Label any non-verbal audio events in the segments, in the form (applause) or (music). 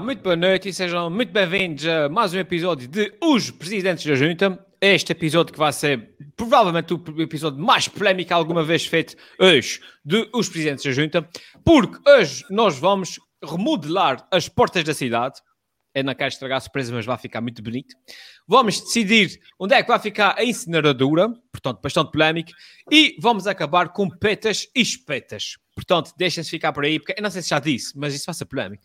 Muito boa noite e sejam muito bem-vindos a mais um episódio de Os Presidentes da Junta. Este episódio que vai ser provavelmente o episódio mais polémico alguma vez feito hoje de Os Presidentes da Junta, porque hoje nós vamos remodelar as portas da cidade. Eu não quero estragar a surpresa, mas vai ficar muito bonito. Vamos decidir onde é que vai ficar a incineradora, portanto, bastante polémico, e vamos acabar com petas e espetas. Portanto, deixem-se ficar por aí, porque eu não sei se já disse, mas isso vai ser polémico.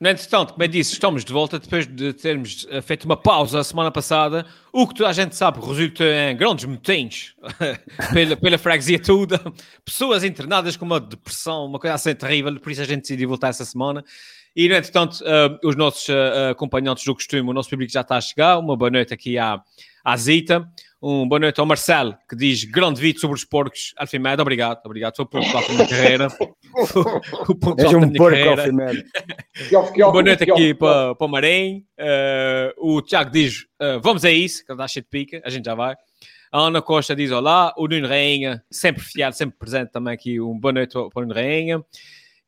No entretanto, como eu disse, estamos de volta depois de termos eh, feito uma pausa a semana passada, o que a gente sabe resulta em grandes motins (laughs) pela, pela freguesia toda, pessoas internadas com uma depressão, uma coisa assim terrível, por isso a gente decidiu voltar essa semana. E, no entretanto, uh, os nossos uh, acompanhantes do costume, o nosso público já está a chegar. Uma boa noite aqui à, à Zita. Um boa noite ao Marcelo, que diz grande vídeo sobre os porcos. Alfimed, obrigado, obrigado. Foi o ponto alto da minha carreira. (laughs) o ponto alto um da minha porco, carreira. (laughs) boa noite aqui para, para o Marém. Uh, o Tiago diz, uh, vamos a isso, que ele dá cheio de pica, a gente já vai. A Ana Costa diz olá. O Nuno Rainha, sempre fiado, sempre presente também aqui. Um boa noite para o Nuno Rainha.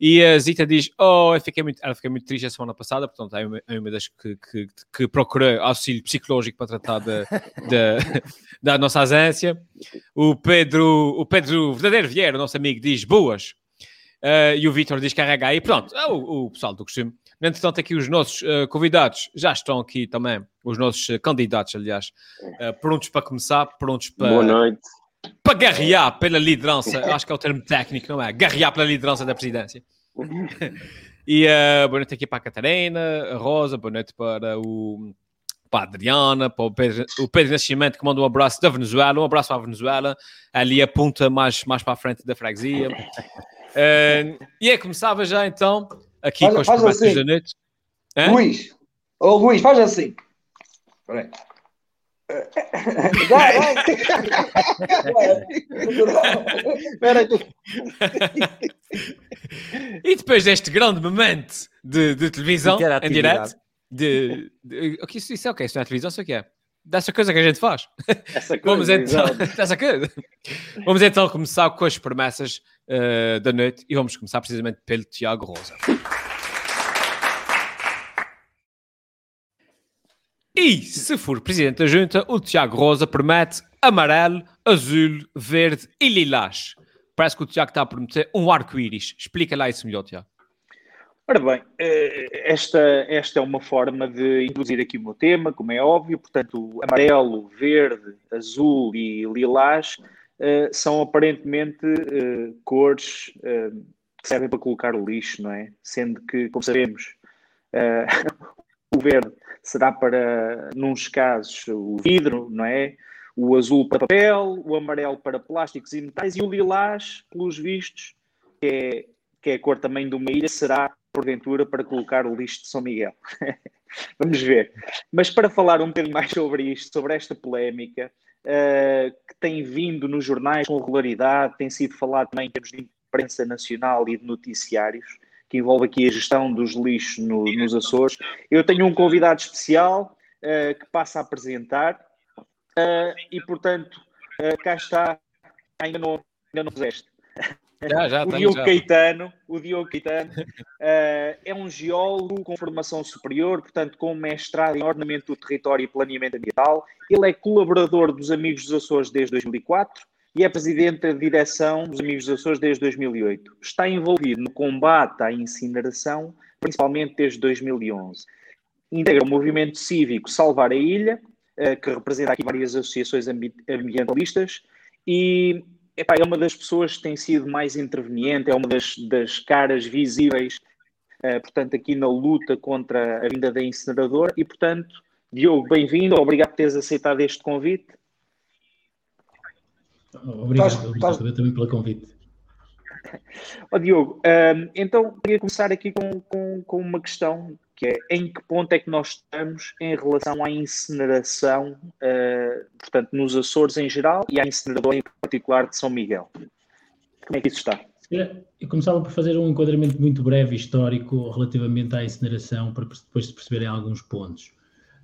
E a Zita diz: Oh, eu fiquei muito, ela fiquei muito triste a semana passada, portanto, é uma, é uma das que, que, que procurei auxílio psicológico para tratar de, de, (laughs) da nossa ausência. O Pedro, o Pedro Verdadeiro Vieira, nosso amigo, diz: Boas. Uh, e o Vitor diz: Carrega aí. Pronto, é o, o pessoal do costume. No entretanto, aqui os nossos uh, convidados já estão aqui também, os nossos uh, candidatos, aliás, prontos para começar, prontos para. Boa noite para guerrear pela liderança, acho que é o termo técnico, não é? Guerrear pela liderança da presidência. (laughs) e uh, boa noite aqui para a Catarina, a Rosa, boa noite para o para a Adriana, para o Pedro, o Pedro Nascimento que manda um abraço da Venezuela, um abraço para a Venezuela, ali aponta mais, mais para a frente da freguesia. Uh, (laughs) e é, começava já então aqui faz, com as promessas assim. da noite. Hã? Luís, oh, Luís, faz assim. Peraí. Vai, vai. e depois deste grande momento de, de televisão em direto, de, de, o que isso, isso é o que? Isso não é televisão, isso é o que é? Dessa coisa que a gente faz. Essa (laughs) coisa, Vamos então, dessa coisa. Vamos então começar com as promessas uh, da noite e vamos começar precisamente pelo Tiago Rosa. E, se for presidente da junta, o Tiago Rosa promete amarelo, azul, verde e lilás. Parece que o Tiago está a prometer um arco-íris. Explica lá isso melhor, Tiago. Ora bem, eh, esta, esta é uma forma de introduzir aqui o meu tema, como é óbvio. Portanto, amarelo, verde, azul e lilás uh, são aparentemente uh, cores que servem para colocar o lixo, não é? Sendo que, como sabemos, (laughs) o verde será para, nos casos, o vidro, não é? O azul para papel, o amarelo para plásticos e metais e o lilás, pelos vistos, que é, que é a cor também de uma ilha, será, porventura, para colocar o lixo de São Miguel. (laughs) Vamos ver. Mas para falar um bocadinho mais sobre isto, sobre esta polémica, uh, que tem vindo nos jornais com regularidade, tem sido falado também em termos de imprensa nacional e de noticiários, que envolve aqui a gestão dos lixos no, nos Açores. Eu tenho um convidado especial uh, que passa a apresentar uh, e, portanto, uh, cá está, ainda não, ainda não fizeste. Já, já, o, Diogo já. Caetano, o Diogo Caetano é um geólogo com formação superior, portanto, com mestrado em ordenamento do território e planeamento ambiental. Ele é colaborador dos Amigos dos Açores desde 2004 e é presidente da direção dos Amigos dos Açores desde 2008. Está envolvido no combate à incineração, principalmente desde 2011. Integra o movimento cívico Salvar a Ilha, eh, que representa aqui várias associações ambientalistas, e epá, é uma das pessoas que tem sido mais interveniente, é uma das, das caras visíveis, uh, portanto, aqui na luta contra a vinda da incineradora. E, portanto, Diogo, bem-vindo, obrigado por teres aceitado este convite. Obrigado, estás, obrigado estás... também pelo convite. oh, Diogo, um, então queria começar aqui com, com, com, uma questão que é em que ponto é que nós estamos em relação à incineração, uh, portanto, nos Açores em geral e à incineradora em particular de São Miguel? Como é que isso está? Eu começava por fazer um enquadramento muito breve histórico relativamente à incineração, para depois se perceberem alguns pontos.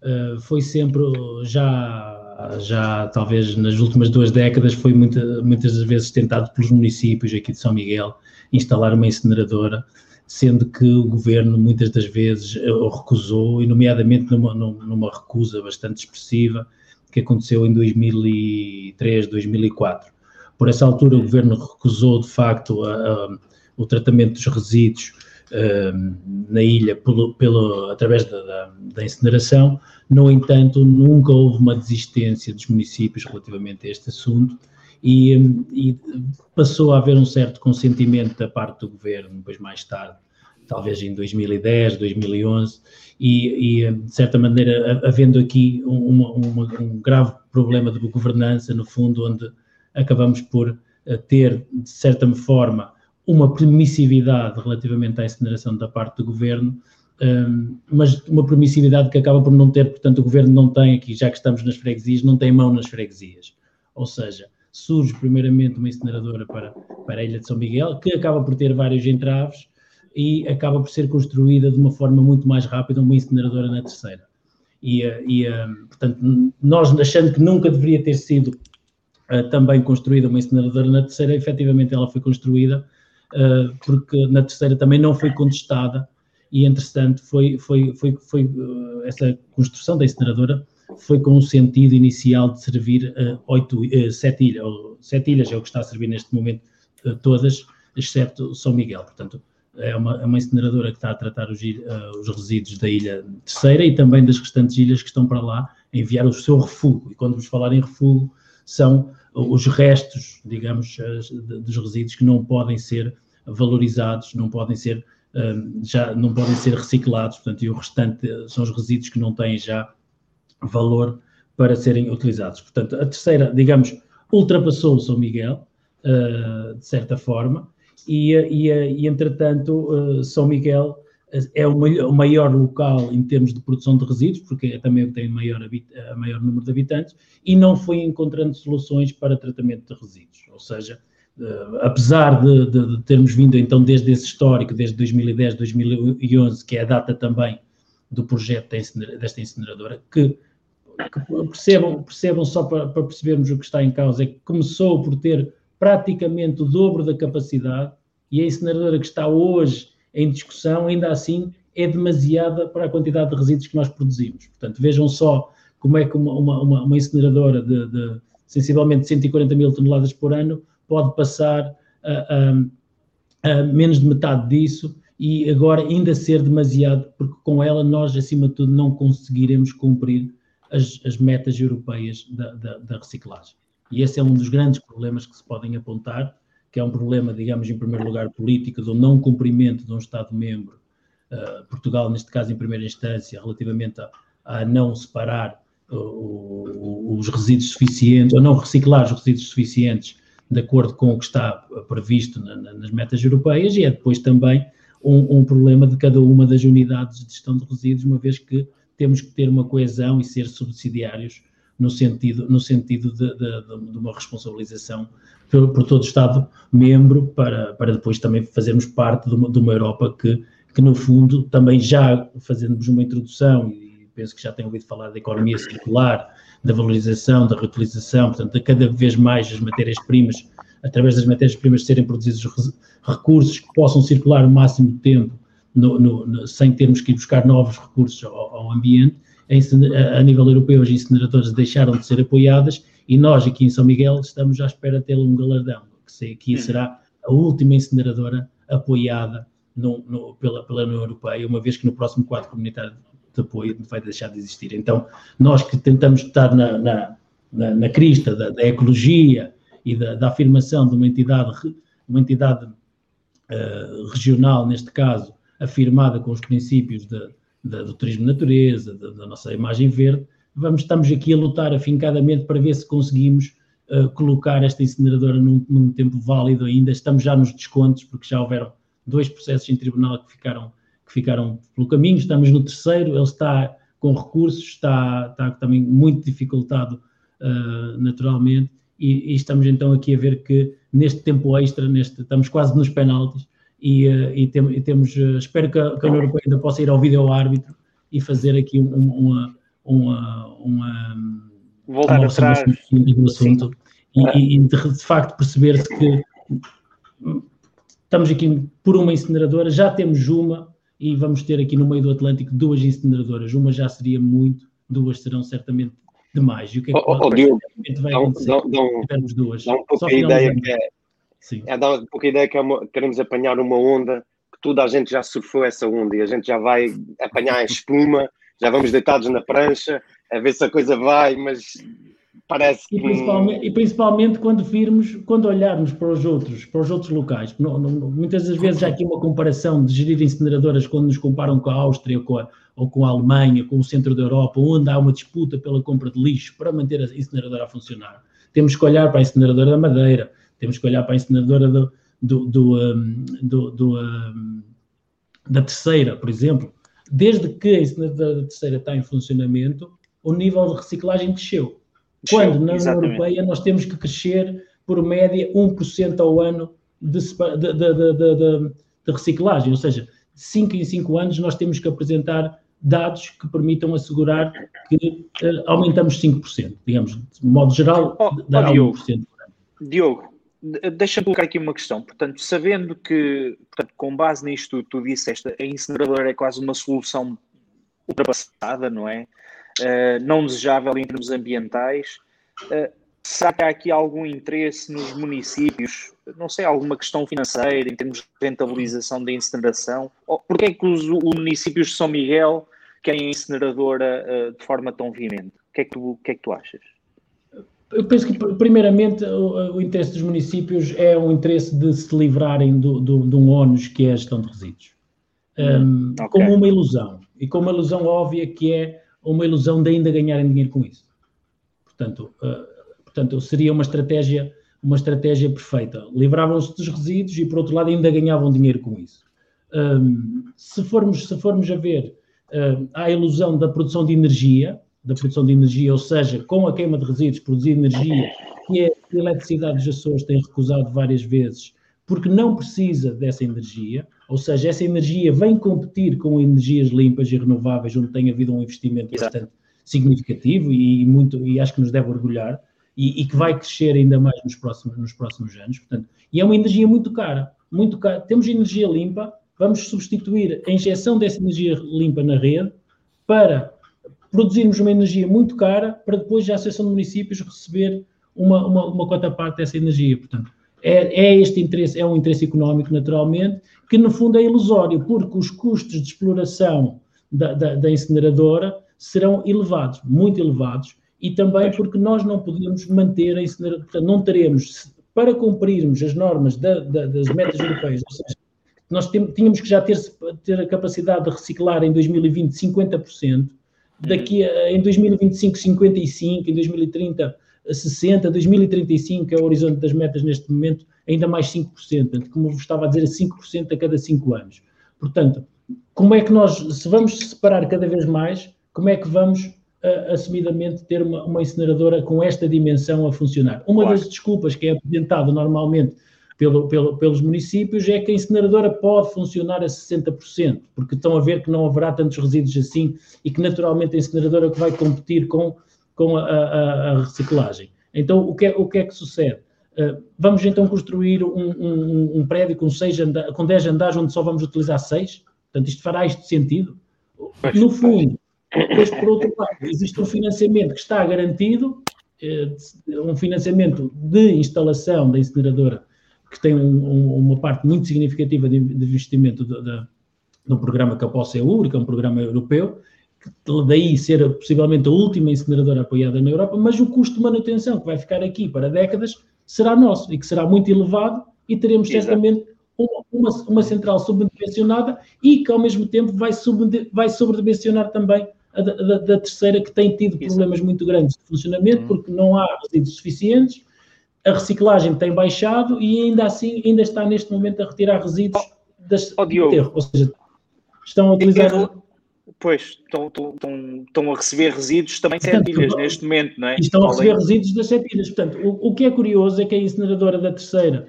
Uh, foi sempre, já, já talvez nas últimas duas décadas, foi muita, muitas vezes tentado pelos municípios aqui de São Miguel instalar uma incineradora, sendo que o governo muitas das vezes o recusou, e nomeadamente numa, numa recusa bastante expressiva que aconteceu em 2003, 2004 por essa altura, o governo recusou, de facto, a, a, o tratamento dos resíduos na ilha pelo, pelo, através da, da, da, incineração. No entanto, nunca houve uma desistência dos municípios relativamente a este assunto e, e passou a haver um certo consentimento da parte do governo, depois mais tarde, talvez em 2010, 2011, e, e de certa maneira, havendo aqui uma, uma, um grave problema de governança, no fundo, onde acabamos por eh, ter, de certa forma, uma permissividade relativamente à incineração da parte do governo, ehm, mas uma permissividade que acaba por não ter, portanto, o governo não tem aqui, já que estamos nas freguesias, não tem mão nas freguesias. Ou seja, surge primeiramente uma incineradora para, para a Ilha de São Miguel, que acaba por ter vários entraves e acaba por ser construída de uma forma muito mais rápida uma incineradora na terceira. E, eh, e eh, portanto, nós achando que nunca deveria ter sido uh, também construída uma incineradora na terceira, efetivamente ela foi construída, uh, porque na terceira também não foi contestada, e entretanto foi, foi, foi, foi uh, essa construção da incineradora foi com o sentido inicial de servir oito, sete ilhas, ou sete ilhas é o que está a servir neste momento todas, exceto São Miguel, portanto é uma, é uma incineradora que está a tratar os, uh, os, resíduos da ilha terceira e também das restantes ilhas que estão para lá a enviar o seu refúgio. E quando vos falar em refúgio, são os restos, digamos, dos resíduos que não podem ser valorizados, não podem ser hum, já não podem ser reciclados, portanto, e o restante são os resíduos que não têm já valor para serem utilizados. Portanto, a terceira, digamos, ultrapassou o São Miguel, de certa forma, e, e, e entretanto, São Miguel é o maior local em termos de produção de resíduos, porque é também o tem maior, maior número de habitantes, e não foi encontrando soluções para tratamento de resíduos. Ou seja, uh, apesar de, de, de, termos vindo então desde esse histórico, desde 2010, 2011, que é a data também do projeto desta incineradora, que, que percebam, percebam só para, para percebermos o que está em causa, é que começou por ter praticamente o dobro da capacidade, e a incineradora que está hoje em discussão, ainda assim é demasiada para a quantidade de resíduos que nós produzimos. Portanto, vejam só como é que uma, uma, uma incineradora de, de, sensivelmente 140 mil toneladas por ano pode passar a, a, a, menos de metade disso e agora ainda ser demasiado, porque com ela nós, acima de tudo, não conseguiremos cumprir as, as metas europeias da, da, da reciclagem. E esse é um dos grandes problemas que se podem apontar que é um problema, digamos, em primeiro lugar, político, do não cumprimento de um Estado-membro, uh, Portugal, neste caso, em primeira instância, relativamente a, a não separar uh, os resíduos suficientes, ou não reciclar os resíduos suficientes de acordo com o que está previsto na, na, nas metas europeias, e é depois também um, um, problema de cada uma das unidades de gestão de resíduos, uma vez que temos que ter uma coesão e ser subsidiários no sentido, no sentido de, de, de uma responsabilização por, por, todo o Estado-membro, para, para depois também fazermos parte de uma, de uma Europa que, que, no fundo, também já fazendo uma introdução, e penso que já tenho ouvido falar da economia circular, da valorização, da reutilização, portanto, de cada vez mais as matérias-primas, através das matérias-primas serem produzidos recursos que possam circular o máximo de tempo no, no, no, sem termos que ir buscar novos recursos ao, ao ambiente, a, nível europeu as incineradoras deixaram de ser apoiadas e nós aqui em São Miguel estamos à espera de ter um galardão, que aqui hum. será a última incineradora apoiada no, no, pela, pela União Europeia, uma vez que no próximo quadro comunitário de apoio vai deixar de existir. Então, nós que tentamos estar na, na, na, na crista da, da, ecologia e da, da, afirmação de uma entidade, uma entidade uh, regional, neste caso, afirmada com os princípios de, da, do turismo de natureza, da, da, nossa imagem verde, vamos, estamos aqui a lutar afincadamente para ver se conseguimos uh, colocar esta incineradora num, num, tempo válido ainda. Estamos já nos descontos, porque já houveram dois processos em tribunal que ficaram, que ficaram pelo caminho. Estamos no terceiro, ele está com recursos, está, está também muito dificultado uh, naturalmente. E, e, estamos então aqui a ver que neste tempo extra, neste, estamos quase nos penaltis, e, uh, e, tem, e temos, espero que a, que a União Europeia ainda possa ir ao vídeo árbitro e fazer aqui um, uma, uma, uma, voltar atrás do assunto e, e, de, facto perceber-se que estamos aqui por uma incineradora, já temos uma e vamos ter aqui no meio do Atlântico duas incineradoras. Uma já seria muito, duas serão certamente demais. E o que é que oh, oh, Diogo, vai acontecer um, tivermos duas? Pouco a ideia que é, Sim. é dá um pouco a ideia que é uma, queremos apanhar uma onda que toda a gente já surfou essa onda e a gente já vai apanhar a espuma, já vamos deitados na prancha a ver se a coisa vai, mas parece que. E principalmente, e principalmente quando virmos, quando olharmos para os outros, para os outros locais. Não, não, muitas das vezes há aqui uma comparação de gerir incineradoras quando nos comparam com a Áustria ou com a, ou com a Alemanha, com o centro da Europa, onde há uma disputa pela compra de lixo para manter a incineradora a funcionar. Temos que olhar para a incineradora da Madeira, temos que olhar para a incineradora do, do, do, um, do, do um, da terceira, por exemplo. Desde que a incineradora da terceira está em funcionamento, o nível de reciclagem desceu. Quando na União Europeia nós temos que crescer por média 1% ao ano de, de, de, de, reciclagem, ou seja, de 5 em 5 anos nós temos que apresentar dados que permitam assegurar que uh, aumentamos 5%, digamos, de modo geral, oh, dará oh, Diogo, 1%. Diogo, deixa-me colocar aqui uma questão. Portanto, sabendo que, portanto, com base nisto tu disseste, a incineradora é quase uma solução ultrapassada, não é? uh, não desejável em termos ambientais. Uh, será que há aqui algum interesse nos municípios, não sei, alguma questão financeira em termos de rentabilização da incineração? Ou porquê é que os, os, municípios de São Miguel querem a incineradora uh, de forma tão veemente? O que é que o que é que tu achas? Eu penso que, primeiramente, o, o, interesse dos municípios é o interesse de se livrarem do, do, de um ónus que é a gestão de resíduos. Um, okay. Como uma ilusão. E com uma ilusão óbvia que é uma ilusão de ainda ganharem dinheiro com isso. Portanto, uh, portanto seria uma estratégia, uma estratégia perfeita. Livravam-se dos resíduos e, por outro lado, ainda ganhavam dinheiro com isso. Um, se, formos, se formos a ver, uh, há a ilusão da produção de energia, da produção de energia, ou seja, com a queima de resíduos, produzir energia, que é a eletricidade dos Açores tem recusado várias vezes, porque não precisa dessa energia. Ou seja, essa energia vem competir com energias limpas e renováveis, onde tem havido um investimento Exato. bastante significativo e, muito, e acho que nos deve orgulhar, e, e, que vai crescer ainda mais nos próximos, nos próximos anos. Portanto, e é uma energia muito cara, muito cara. Temos energia limpa, vamos substituir a injeção dessa energia limpa na rede para produzirmos uma energia muito cara para depois a Associação de Municípios receber uma, uma, uma cota parte dessa energia. Portanto, é, é, este interesse, é um interesse económico, naturalmente, que no fundo é ilusório, porque os custos de exploração da, da, da incineradora serão elevados, muito elevados, e também porque nós não podemos manter a incineradora, portanto, não teremos, para cumprirmos as normas da, das metas europeias, ou seja, nós tínhamos que já ter, ter a capacidade de reciclar em 2020 50%, daqui a, em 2025 55%, em 2030 60, 2035, que é o horizonte das metas neste momento, ainda mais 5%, portanto, como vos estava a dizer, 5% a cada 5 anos. Portanto, como é que nós, se vamos separar cada vez mais, como é que vamos uh, assumidamente ter uma, uma, incineradora com esta dimensão a funcionar? Uma claro. das desculpas que é apresentada normalmente pelo, pelo, pelos municípios é que a incineradora pode funcionar a 60%, porque estão a ver que não haverá tantos resíduos assim e que naturalmente a incineradora vai competir com com a, a, a reciclagem. Então, o que é, o que, é que sucede? Uh, vamos então construir um, um, um prédio com, seis anda com 10 andares onde só vamos utilizar 6? Portanto, isto fará este sentido? No fundo, depois, por outro lado, existe um financiamento que está garantido, uh, um financiamento de instalação da incineradora, que tem um, uma parte muito significativa de, de investimento do programa que é o POSEUR, que é um programa europeu, daí ser possivelmente a última incineradora apoiada na Europa, mas o custo de manutenção que vai ficar aqui para décadas será nosso e que será muito elevado e teremos Exato. certamente uma, uma, uma, central subdimensionada e que ao mesmo tempo vai, sub, vai sobredimensionar também a da, da, da, terceira que tem tido problemas muito grandes de funcionamento uhum. porque não há resíduos suficientes a reciclagem tem baixado e ainda assim ainda está neste momento a retirar resíduos das, oh, do aterro, ou seja, estão a utilizar... Pois, estão, estão, estão, a receber resíduos também sete ilhas (laughs) neste momento, não é? estão a receber resíduos das sete ilhas. Portanto, o, o que é curioso é que a incineradora da terceira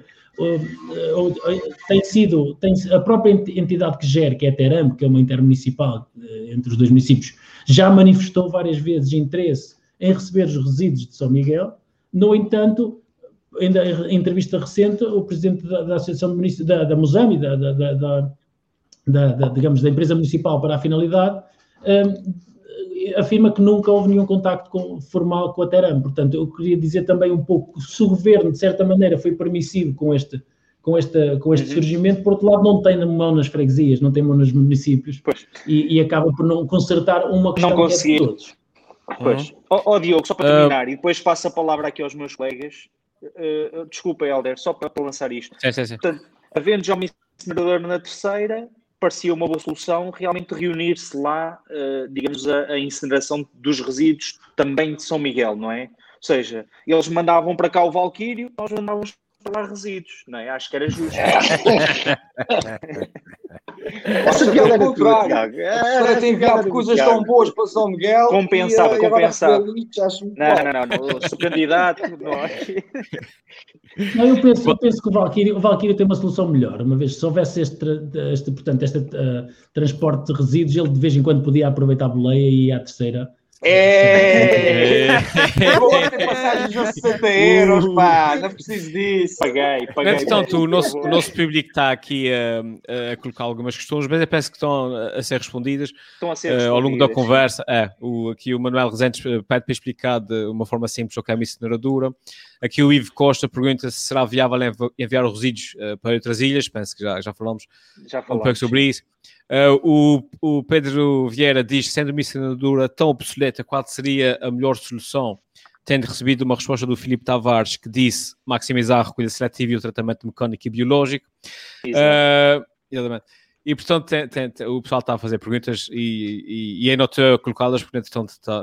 tem sido, tem, a própria entidade que gera, que é a Teram, que é uma intermunicipal eh, entre os dois municípios, já manifestou várias vezes interesse em receber os resíduos de São Miguel. No entanto, em entrevista recente, o presidente da, da Associação de da, da Musami, da, da, da, da, digamos, da empresa municipal para a finalidade, um, afirma que nunca houve nenhum contacto com, formal com a Teram. Portanto, eu queria dizer também um pouco, se o governo, de certa maneira, foi permissivo com este, com este, com este uhum. surgimento, por outro lado, não tem mão nas freguesias, não tem mão nos municípios e, e, acaba por não consertar uma questão não que é de todos. Pois. Uhum. Ó oh, oh, Diogo, só para terminar, uh... e depois passo a palavra aqui aos meus colegas. Uh, desculpa, Helder, só para, para lançar isto. Sim, sim, sim. Portanto, havendo já um incinerador na terceira, parecia uma boa solução realmente reunir-se lá, uh, digamos, a, a, incineração dos resíduos também de São Miguel, não é? Ou seja, eles mandavam para cá o Valquírio, nós mandávamos para lá resíduos, não é? Acho que era justo. (laughs) Essa piada é contrário. A senhora tem enviado coisas tão boas para São Miguel. Compensava, e, compensava. Não, não, não, não, sou candidato. Não, é? não eu, penso, eu penso que o Valkyrie, o Valkyrie tem uma solução melhor. Uma vez, se houvesse este, este portanto, este uh, transporte de resíduos, ele de vez em quando podia aproveitar a boleia e ir à terceira é! é bom ter passagens a 60 euros, pá, não preciso disso. Paguei, paguei. Entretanto, o nosso, o nosso público está aqui a, a, colocar algumas questões, mas eu penso que estão a ser respondidas, estão a ser respondidas. Uh, ao longo da conversa. É, o, aqui o Manuel Rezende pede para explicar de uma forma simples o que é uma incineradora. Aqui o Ivo Costa pergunta se será viável enviar os resíduos uh, para outras ilhas. Penso que já, já falamos, já falamos um pouco sobre isso. Uh, o, o, Pedro Vieira diz sendo uma incineradora tão obsoleta, qual seria a melhor solução? Tendo recebido uma resposta do Filipe Tavares, que disse maximizar a recolha seletiva e o tratamento mecânico e biológico. Uh, e, portanto, tem, tem, o pessoal está a fazer perguntas e, e, e anotou colocá-las, portanto,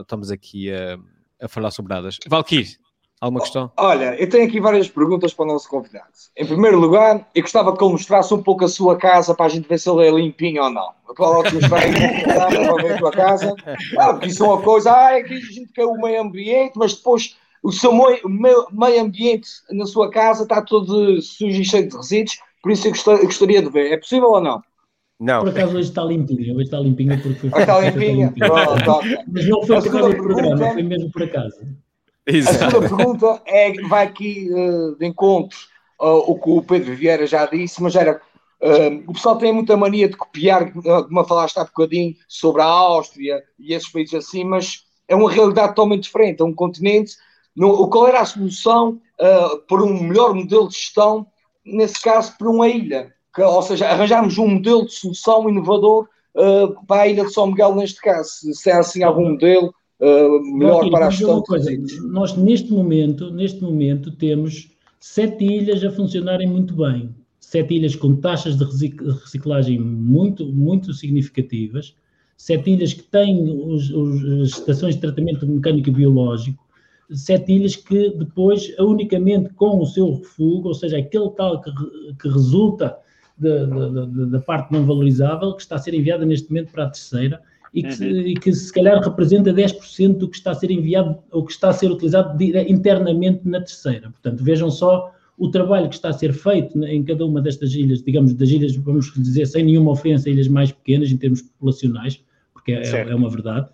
estamos aqui a, a falar sobre elas. Valkyrie, Alguma questão? Olha, eu tenho aqui várias perguntas para o nosso convidado. Em primeiro lugar, eu gostava que ele mostrasse um pouco a sua casa para a gente ver se ele é limpinho ou não. Eu coloco mostrar aí para ver a tua casa. Ah, porque isso é uma coisa, ah, é que a gente quer o meio ambiente, mas depois o seu meio, meio ambiente na sua casa está todo sujo e cheio de resíduos, por isso eu gostaria, de ver. É possível ou não? Não. Por acaso hoje está limpinha, hoje está limpinha porque foi. Está limpinha. Mas não foi por causa do programa, foi mesmo por acaso. Exato. A segunda pergunta é, vai aqui uh, de encontro uh, o que o Pedro Vieira já disse, mas era uh, o pessoal tem muita mania de copiar, como falaste há bocadinho, sobre a Áustria e esses países assim, mas é uma realidade totalmente diferente, é um continente. No, qual era a solução uh, para um melhor modelo de gestão, nesse caso, para uma ilha? Que, ou seja, arranjarmos um modelo de solução inovador uh, para a ilha de São Miguel, neste caso. Se é assim algum modelo uh, melhor para a gestão Nós, neste momento, neste momento, temos sete ilhas a funcionarem muito bem. Sete ilhas com taxas de reciclagem muito, muito significativas. Sete ilhas que têm os, os, as estações de tratamento mecânico e biológico. Sete ilhas que depois, unicamente com o seu refúgio, ou seja, aquele tal que, que resulta da parte não valorizável, que está a ser enviada neste momento para a terceira, e que, uhum. e que, se calhar representa 10% do que está a ser enviado ou que está a ser utilizado internamente na terceira. Portanto, vejam só o trabalho que está a ser feito em cada uma destas ilhas, digamos, das ilhas, vamos dizer, sem nenhuma ofensa, ilhas mais pequenas em termos populacionais, porque é, é, uma verdade,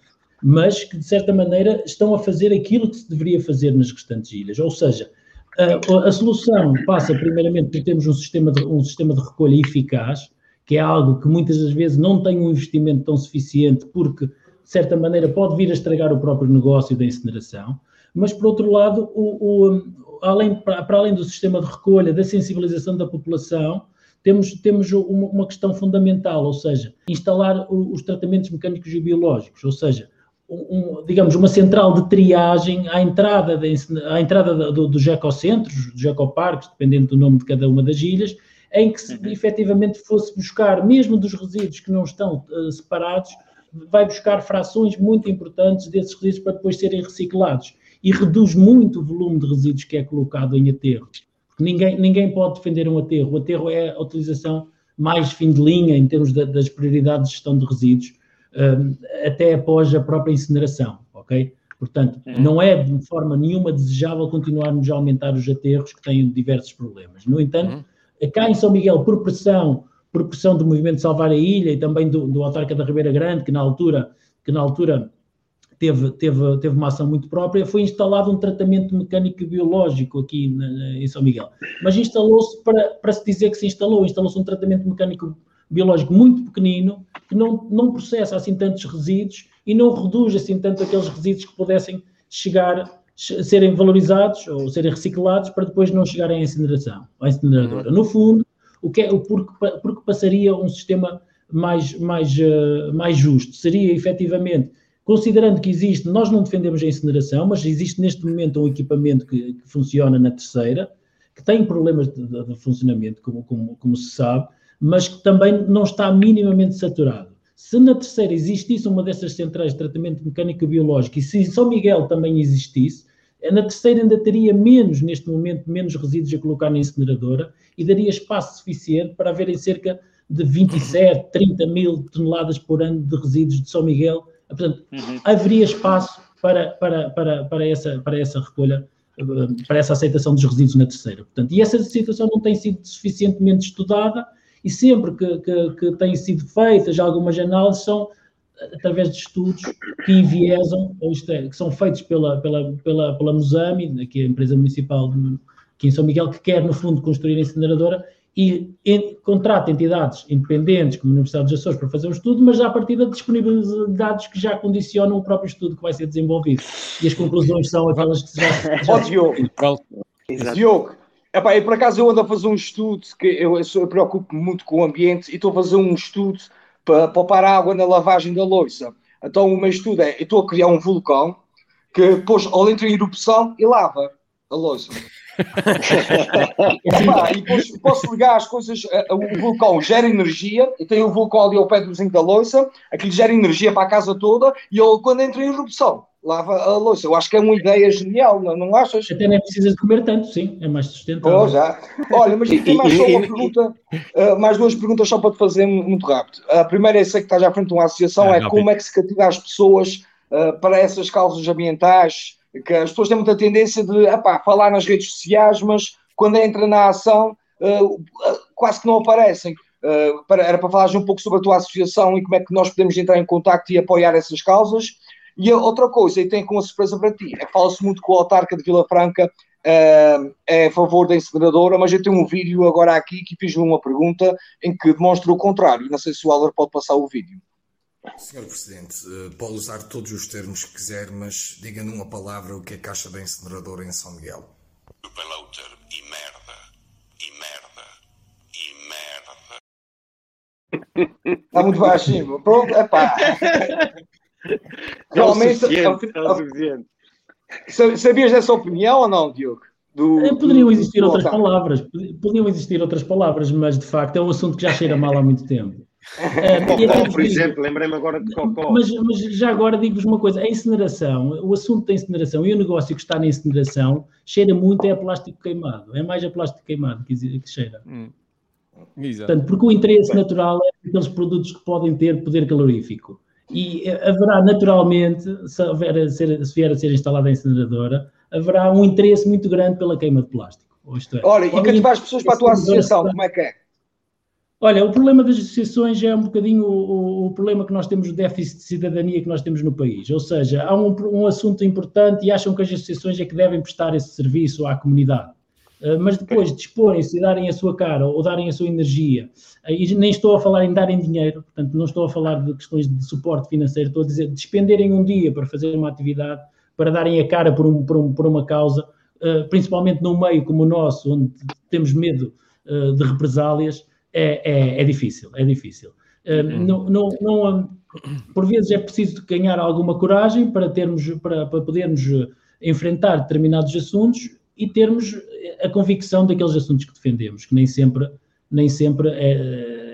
mas que de certa maneira estão a fazer aquilo que se deveria fazer nas restantes ilhas. Ou seja, a, a solução passa primeiramente por termos um sistema de, um sistema de recolha eficaz, que é algo que muitas das vezes não tem um investimento tão suficiente, porque, de certa maneira, pode vir a estragar o próprio negócio da incineração. Mas, por outro lado, o, o, além, para, para, além do sistema de recolha, da sensibilização da população, temos, temos uma, uma questão fundamental, ou seja, instalar os tratamentos mecânicos e biológicos, ou seja, um, digamos, uma central de triagem à entrada, de, à entrada do, dos ecocentros, dos ecoparques, dependendo do nome de cada uma das ilhas, em que se uhum. efetivamente fosse buscar, mesmo dos resíduos que não estão uh, separados, vai buscar frações muito importantes desses resíduos para depois serem reciclados. e reduz muito o volume de resíduos que é colocado em aterro. Ninguém, ninguém pode defender um aterro. O aterro é a utilização mais fim de linha em termos de, das prioridades de gestão de resíduos, um, até após a própria incineração, ok? Portanto, uhum. não é de forma nenhuma desejável continuarmos a aumentar os aterros que têm diversos problemas. No entanto, uhum. Cá em São Miguel, por pressão, por pressão do movimento Salvar a Ilha e também do, do autarca da Ribeira Grande, que na altura, que na altura teve, teve, teve uma ação muito própria, foi instalado um tratamento mecânico biológico aqui na, em São Miguel. Mas instalou-se, para, para se dizer que se instalou, instalou-se um tratamento mecânico biológico muito pequenino, que não, não processa assim tantos resíduos e não reduz assim tanto aqueles resíduos que pudessem chegar, serem valorizados ou serem reciclados para depois não chegarem à incineração, à incineradora. Uhum. No fundo, o que é, porque, porque passaria um sistema mais, mais, uh, mais justo? Seria efetivamente considerando que existe, nós não defendemos a incineração, mas existe neste momento um equipamento que, que funciona na terceira, que tem problemas de, de, de funcionamento, como, como, como, se sabe, mas que também não está minimamente saturado. Se na terceira existisse uma dessas centrais de tratamento mecânico biológico e se em São Miguel também existisse, na terceira ainda teria menos, neste momento, menos resíduos a colocar na incineradora e daria espaço suficiente para haverem cerca de 27, 30 mil toneladas por ano de resíduos de São Miguel Portanto, uhum. haveria espaço para, para, para, para, essa, para essa recolha, para essa aceitação dos resíduos na terceira. Portanto, e essa situação não tem sido suficientemente estudada e sempre que, que, que têm sido feitas algumas análises são através de estudos que enviesam, ou isto é, que são feitos pela, pela, pela, pela Musami, aqui a empresa municipal de, aqui em São Miguel, que quer, no fundo, construir a incineradora, e em, contrata entidades independentes, como a Universidade dos Açores, para fazer o estudo, mas já a partir da disponibilidade de dados que já condicionam o próprio estudo que vai ser desenvolvido. E as conclusões são aquelas que já. já... Oh, Diogo, Diogo epá, eu, por acaso eu ando a fazer um estudo, que eu, eu, eu preocupo-me muito com o ambiente e estou a fazer um estudo para poupar água na lavagem da louça. Então o meu estudo é, eu estou a criar um vulcão que depois, ao entra em erupção, e lava a louça. (laughs) e depois posso ligar as coisas. O vulcão gera energia, e tem o vulcão ali ao pé do zinco da louça, aquilo gera energia para a casa toda, e ele, quando entra em erupção, lava a louça. Eu acho que é uma ideia genial, não, não achas? Até nem precisas comer tanto, sim, é mais sustentável. Oh, já. Olha, mas tem mais só uma pergunta, uh, mais duas perguntas só para te fazer muito rápido. A primeira, é sei que estás à frente de uma associação, ah, é como é que se cativa as pessoas uh, para essas causas ambientais que as pessoas têm muita tendência de epá, falar nas redes sociais, mas quando entra na ação uh, quase que não aparecem. Uh, para, era para falar um pouco sobre a tua associação e como é que nós podemos entrar em contato e apoiar essas causas. E a outra coisa, e tenho com uma surpresa para ti, é que fala-se muito que o autarca de Vila Franca uh, é a favor da incineradora, mas eu tenho um vídeo agora aqui que fiz-lhe uma pergunta em que demonstra o contrário. Não sei se o Álvaro pode passar o vídeo. Senhor Presidente, eh, pode usar todos os termos que quiser, mas diga numa palavra o que é caixa da incineradora em São Miguel. O termo. E merda. E merda. E merda. Está muito baixinho. Pronto, é pá. (laughs) Realmente. É o suficiente, é o suficiente. Sabias dessa opinião ou não, Diogo? Do, eh, Poderiam existir do outras palavras, poderiam existir outras palavras, mas de facto é um assunto que já cheira mal há muito tempo. (laughs) É, Cocó, por exemplo, lembrei-me agora de Cocó. Mas, mas já agora digo-vos uma coisa: a incineração, o assunto da incineração e o negócio que está na incineração cheira muito é a plástico queimado. É mais a plástico queimado que, que cheira. Hum. Portanto, porque o interesse natural é aqueles produtos que podem ter poder calorífico. E haverá naturalmente, se, houver ser, se vier a ser instalada a incineradora, haverá um interesse muito grande pela queima de plástico. É, Olha, e cativar as pessoas para a tua associação, como é que é? Olha, o problema das associações é um bocadinho o, o, problema que nós temos, o déficit de cidadania que nós temos no país. Ou seja, há um, um assunto importante e acham que as associações é que devem prestar esse serviço à comunidade. Uh, mas depois disporem-se e darem a sua cara ou darem a sua energia, uh, e nem estou a falar em darem dinheiro, portanto, não estou a falar de questões de suporte financeiro, estou a dizer despenderem um dia para fazer uma atividade, para darem a cara por, um, por, um, por uma causa, uh, principalmente num meio como o nosso, onde temos medo de represálias é, é, é difícil, é difícil. Uhum. Não, não, não, por vezes é preciso ganhar alguma coragem para termos, para, para podermos enfrentar determinados assuntos e termos a convicção daqueles assuntos que defendemos, que nem sempre, nem sempre é,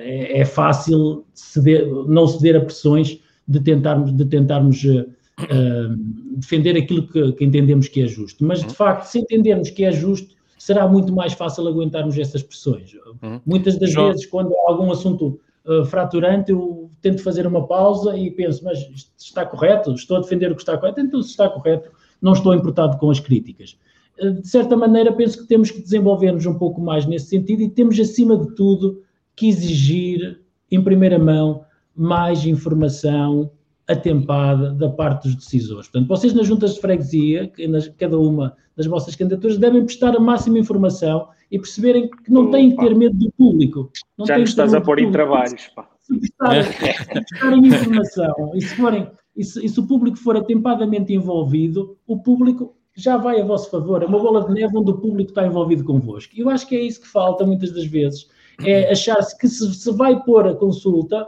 é, é fácil ceder, não ceder a pressões de tentarmos, de tentarmos uh, defender aquilo que, que, entendemos que é justo. Mas, de facto, se entendermos que é justo, será muito mais fácil aguentarmos essas pressões. Uhum. Muitas das João. vezes, quando há algum assunto uh, fraturante, eu tento fazer uma pausa e penso, mas isto está correto? Estou a defender o que está correto? Então, se está correto, não estou importado com as críticas. Uh, de certa maneira, penso que temos que desenvolver-nos um pouco mais nesse sentido e temos, acima de tudo, que exigir, em primeira mão, mais informação atempada da parte dos decisores. Portanto, vocês nas juntas de freguesia, nas, cada uma das vossas candidaturas, devem prestar a máxima informação e perceberem que não têm que ter medo do público. Não Já nos estás a pôr em trabalhos, pá. Se prestarem, informação e se, forem, e se, e se o público for atempadamente envolvido, o público já vai a vosso favor. É uma bola de neve onde o público está envolvido convosco. E eu acho que é isso que falta muitas das vezes, é achar-se que se, se vai pôr a consulta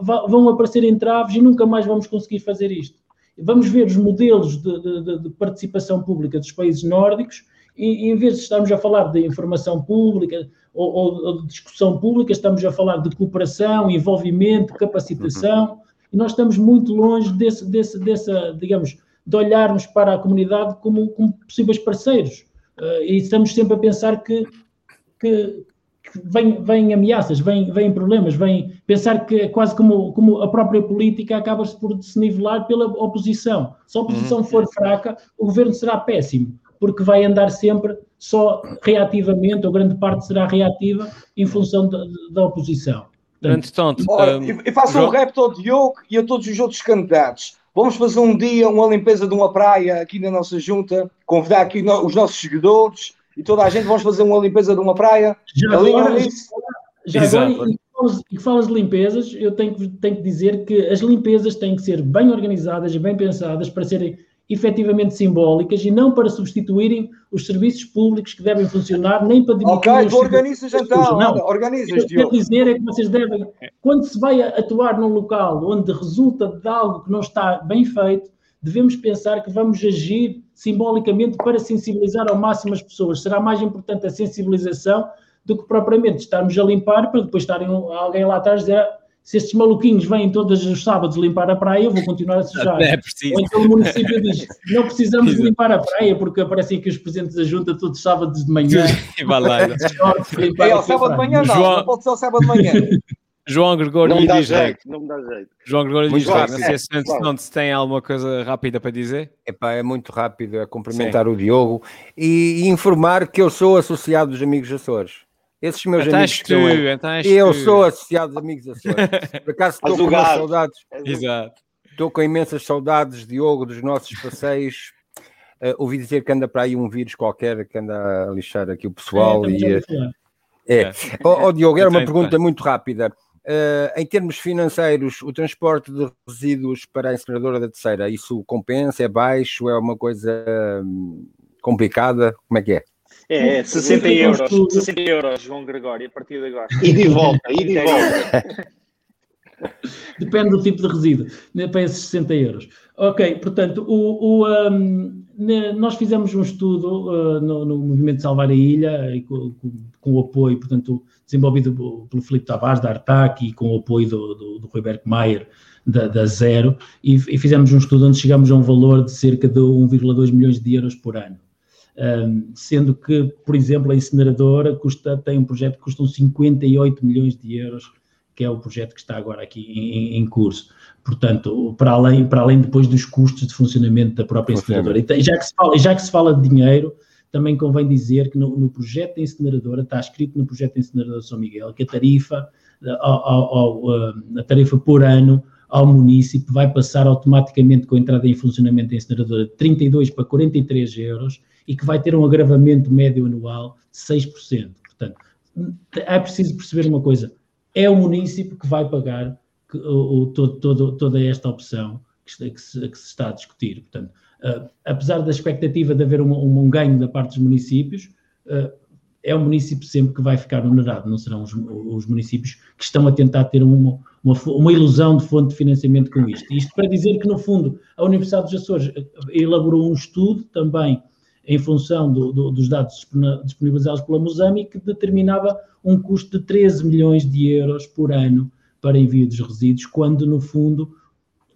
vão aparecer entraves e nunca mais vamos conseguir fazer isto. Vamos ver os modelos de, de, de participação pública dos países nórdicos e, em vez de estarmos a falar de informação pública ou, ou, ou, de discussão pública, estamos a falar de cooperação, envolvimento, capacitação, uhum. e nós estamos muito longe desse, desse, dessa, digamos, de olharmos para a comunidade como, como possíveis parceiros. Uh, e estamos sempre a pensar que, que, vem, vem ameaças, vêm vem problemas, vem pensar que é quase como, como a própria política acaba-se por se nivelar pela oposição. Se a oposição uhum. for fraca, o governo será péssimo, porque vai andar sempre só reativamente, ou grande parte será reativa, em função da, da oposição. Portanto, Ora, um, e faço um repto ao Diogo e a todos os outros candidatos. Vamos fazer um dia uma limpeza de uma praia aqui na nossa junta, convidar aqui no, os nossos seguidores, e toda a gente. Vamos fazer uma limpeza de uma praia. Já agora, já agora e, falas, e falas de limpezas, eu tenho, tenho que dizer que as limpezas têm que ser bem organizadas e bem pensadas para serem efetivamente simbólicas e não para substituírem os serviços públicos que devem funcionar, nem para diminuir. Ok, tu organizas então, não, organizas, O que eu quero dizer é que vocês devem, quando se vai atuar num local onde resulta de algo que não está bem feito, devemos pensar que vamos agir simbolicamente para sensibilizar ao máximo as pessoas. Será mais importante a sensibilização do que propriamente estarmos a limpar para depois estarem alguém lá atrás dizer se estes maluquinhos vêm todos os sábados limpar a praia, eu vou continuar a sujar. É preciso. Ou então o município diz, (laughs) não precisamos limpar a praia, porque aparecem aqui os presidentes da junta todos os sábados de manhã. E vai lá. (laughs) É, o sábado de manhã não, João... não pode ser o sábado de manhã. (laughs) João Gregório não me dá jeito, não me dá jeito. João Gregório diz rápido, não sei se, não, se tem alguma coisa rápida para dizer. Epá, é muito rápido, é cumprimentar Sim. o Diogo e, e, informar que eu sou associado dos Amigos Açores. Esses meus então amigos tu, são, então eu sou associado dos Amigos Açores. Por acaso estou com saudades. Exato. Estou com imensas saudades, Diogo, dos nossos passeios. Uh, ouvi dizer que anda para aí um vírus qualquer que anda a lixar aqui o pessoal. É, e, é. é. Oh, oh, Diogo, era uma pergunta muito rápida. Uh, em termos financeiros, o transporte de resíduos para a incineradora da terceira, isso compensa? É baixo? É uma coisa hum, complicada? Como é que é? É, 60 euros, 60 euros, João Gregório, a partir de agora. E de volta, e de volta. (laughs) Depende do tipo de resíduo, né, para esses 60 euros. Ok, portanto, o, o um, nós fizemos um estudo uh, no, no, Movimento Salvar a Ilha, com, com, com, o apoio, portanto, desenvolvido pelo Filipe Tavares, da Artac, e com o apoio do, do, do Rui Bergmeier, da, da Zero, e, e, fizemos um estudo onde chegamos a um valor de cerca de 1,2 milhões de euros por ano. Um, sendo que, por exemplo, a incineradora custa, tem um projeto que custa 58 milhões de euros, que é o projeto que está agora aqui em, em curso. Portanto, para além, para além depois dos custos de funcionamento da própria incineradora. E já que se fala, já que se fala de dinheiro, também convém dizer que no, no projeto da incineradora, está escrito no projeto da incineradora São Miguel, que a tarifa, ao, ao, a tarifa por ano ao município vai passar automaticamente com a entrada em funcionamento da incineradora de 32 para 43 euros e que vai ter um agravamento médio anual de 6%. Portanto, é preciso perceber uma coisa, é o município que vai pagar que, o, todo, todo, toda esta opção que, que, se, que, se, está a discutir. Portanto, uh, apesar da expectativa de haver um, um, um ganho da parte dos municípios, uh, é o município sempre que vai ficar onerado, não serão os, os municípios que estão a tentar ter uma, uma, uma, ilusão de fonte de financiamento com isto. Isto para dizer que, no fundo, a Universidade dos Açores elaborou um estudo também em função do, do, dos dados disponibilizados pela Musami que determinava um custo de 13 milhões de euros por ano para envio dos resíduos, quando no fundo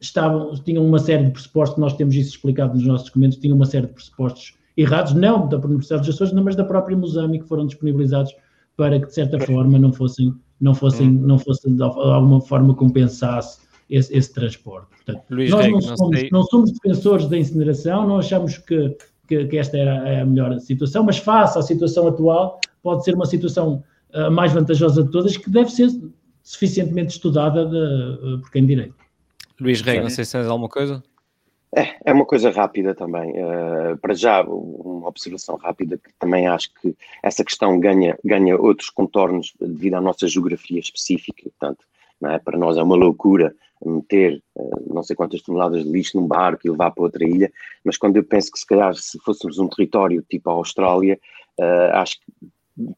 estavam, tinham uma série de pressupostos, nós temos isso explicado nos nossos documentos, tinham uma série de pressupostos errados, não da Universidade dos Açores, mas da própria Musami, que foram disponibilizados para que, de certa forma, não fossem, não fossem, não fossem de alguma forma compensasse esse, esse transporte. Portanto, Luís nós não, somos, não, somos, defensores da incineração, não achamos que, que, que, esta era a melhor situação, mas face à situação atual, pode ser uma situação uh, mais vantajosa de todas, que deve ser suficientemente estudada de, uh, por quem direito. Luís Rei, não sei se tens alguma coisa. É, é uma coisa rápida também. Uh, para já, uma observação rápida, que também acho que essa questão ganha, ganha outros contornos devido à nossa geografia específica. Portanto, é? para nós é uma loucura meter uh, não sei quantas toneladas de lixo num barco e levar para outra ilha, mas quando eu penso que se calhar se fôssemos um território tipo a Austrália, uh, acho que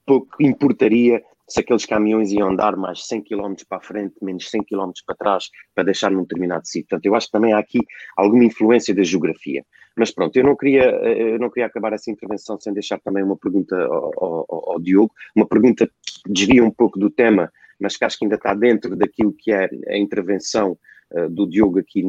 pouco importaria se aqueles caminhões iam andar mais 100 km para a frente, menos 100 km para trás, para deixar num determinado sítio. Portanto, eu acho que também há aqui alguma influência da geografia. Mas pronto, eu não queria, eu não queria acabar essa intervenção sem deixar também uma pergunta ao, ao, ao Diogo, uma pergunta que desvia um pouco do tema, mas que acho que ainda está dentro daquilo que é a intervenção uh, do Diogo aqui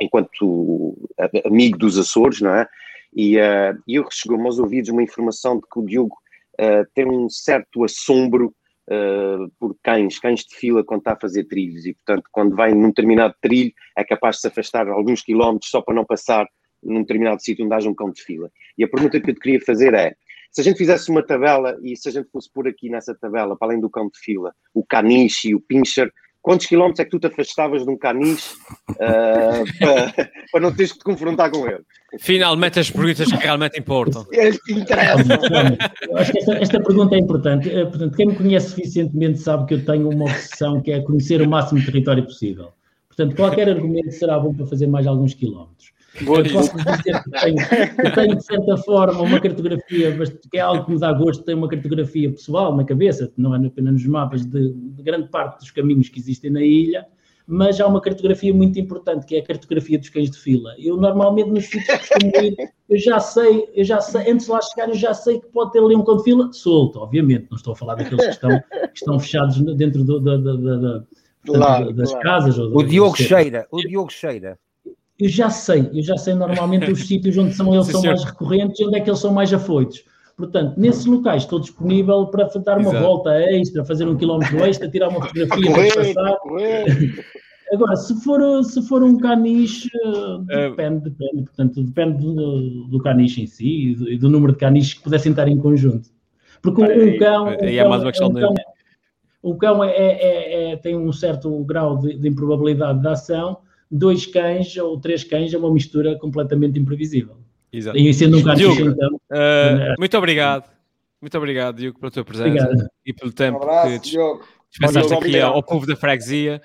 enquanto amigo dos Açores, não é? E, uh, eu chegou-me aos ouvidos uma informação de que o Diogo uh, tem um certo assombro uh, por cães, cães de fila quando está a fazer trilhos e, portanto, quando vai num determinado trilho é capaz de se afastar alguns quilómetros só para não passar num determinado sítio onde haja um cão de fila. E a pergunta que eu te queria fazer é, se a gente fizesse uma tabela e se a gente fosse por aqui nessa tabela, para além do cão de fila, o caniche e o pincher, quantos quilómetros é que tu te afastavas de um caniche uh, (laughs) para, para, não teres que te confrontar com ele? Finalmente as perguntas que realmente importam. (laughs) É, acho que esta, esta, pergunta é importante. Eh, portanto, quem me conhece suficientemente sabe que eu tenho uma obsessão que é conhecer o máximo de território possível. Portanto, qualquer argumento será bom para fazer mais alguns quilómetros. Boa eu posso dizer que tenho, de certa forma, uma cartografia, que é algo que me dá gosto, tenho uma cartografia pessoal na cabeça, não é apenas nos mapas, de, de, grande parte dos caminhos que existem na ilha, mas há uma cartografia muito importante, que é a cartografia dos cães de fila. Eu, normalmente, nos sítios que costumo ir, eu já sei, eu já sei, antes de lá chegar, eu já sei que pode ter ali um cão de fila solto, obviamente, não estou a falar daqueles que estão, que estão fechados dentro do, da, da, da, claro, das claro. casas. o Diogo Cheira, o Diogo Cheira eu já sei, eu já sei normalmente os (laughs) sítios onde são eles Sim, são senhor. mais recorrentes e onde é que eles são mais afoitos. Portanto, nesses locais estou disponível para dar uma Exato. volta extra, fazer um quilómetro extra, tirar uma fotografia correr, passar. Agora, se for, se for um caniche, é. depende, depende, portanto, depende do, do caniche em si e do, e do, número de caniches que pudessem estar em conjunto. Porque um, um cão. Um é cão, mais uma questão um cão, de... O cão é, é, é, tem um certo grau de, de improbabilidade de ação, dois cães ou três cães é uma mistura completamente imprevisível. Exato. E sendo um Diogo, então, uh, muito obrigado. Muito obrigado, Diogo, pela tua presença obrigado. e pelo tempo um abraço, que dispensaste aqui ao povo da freguesia.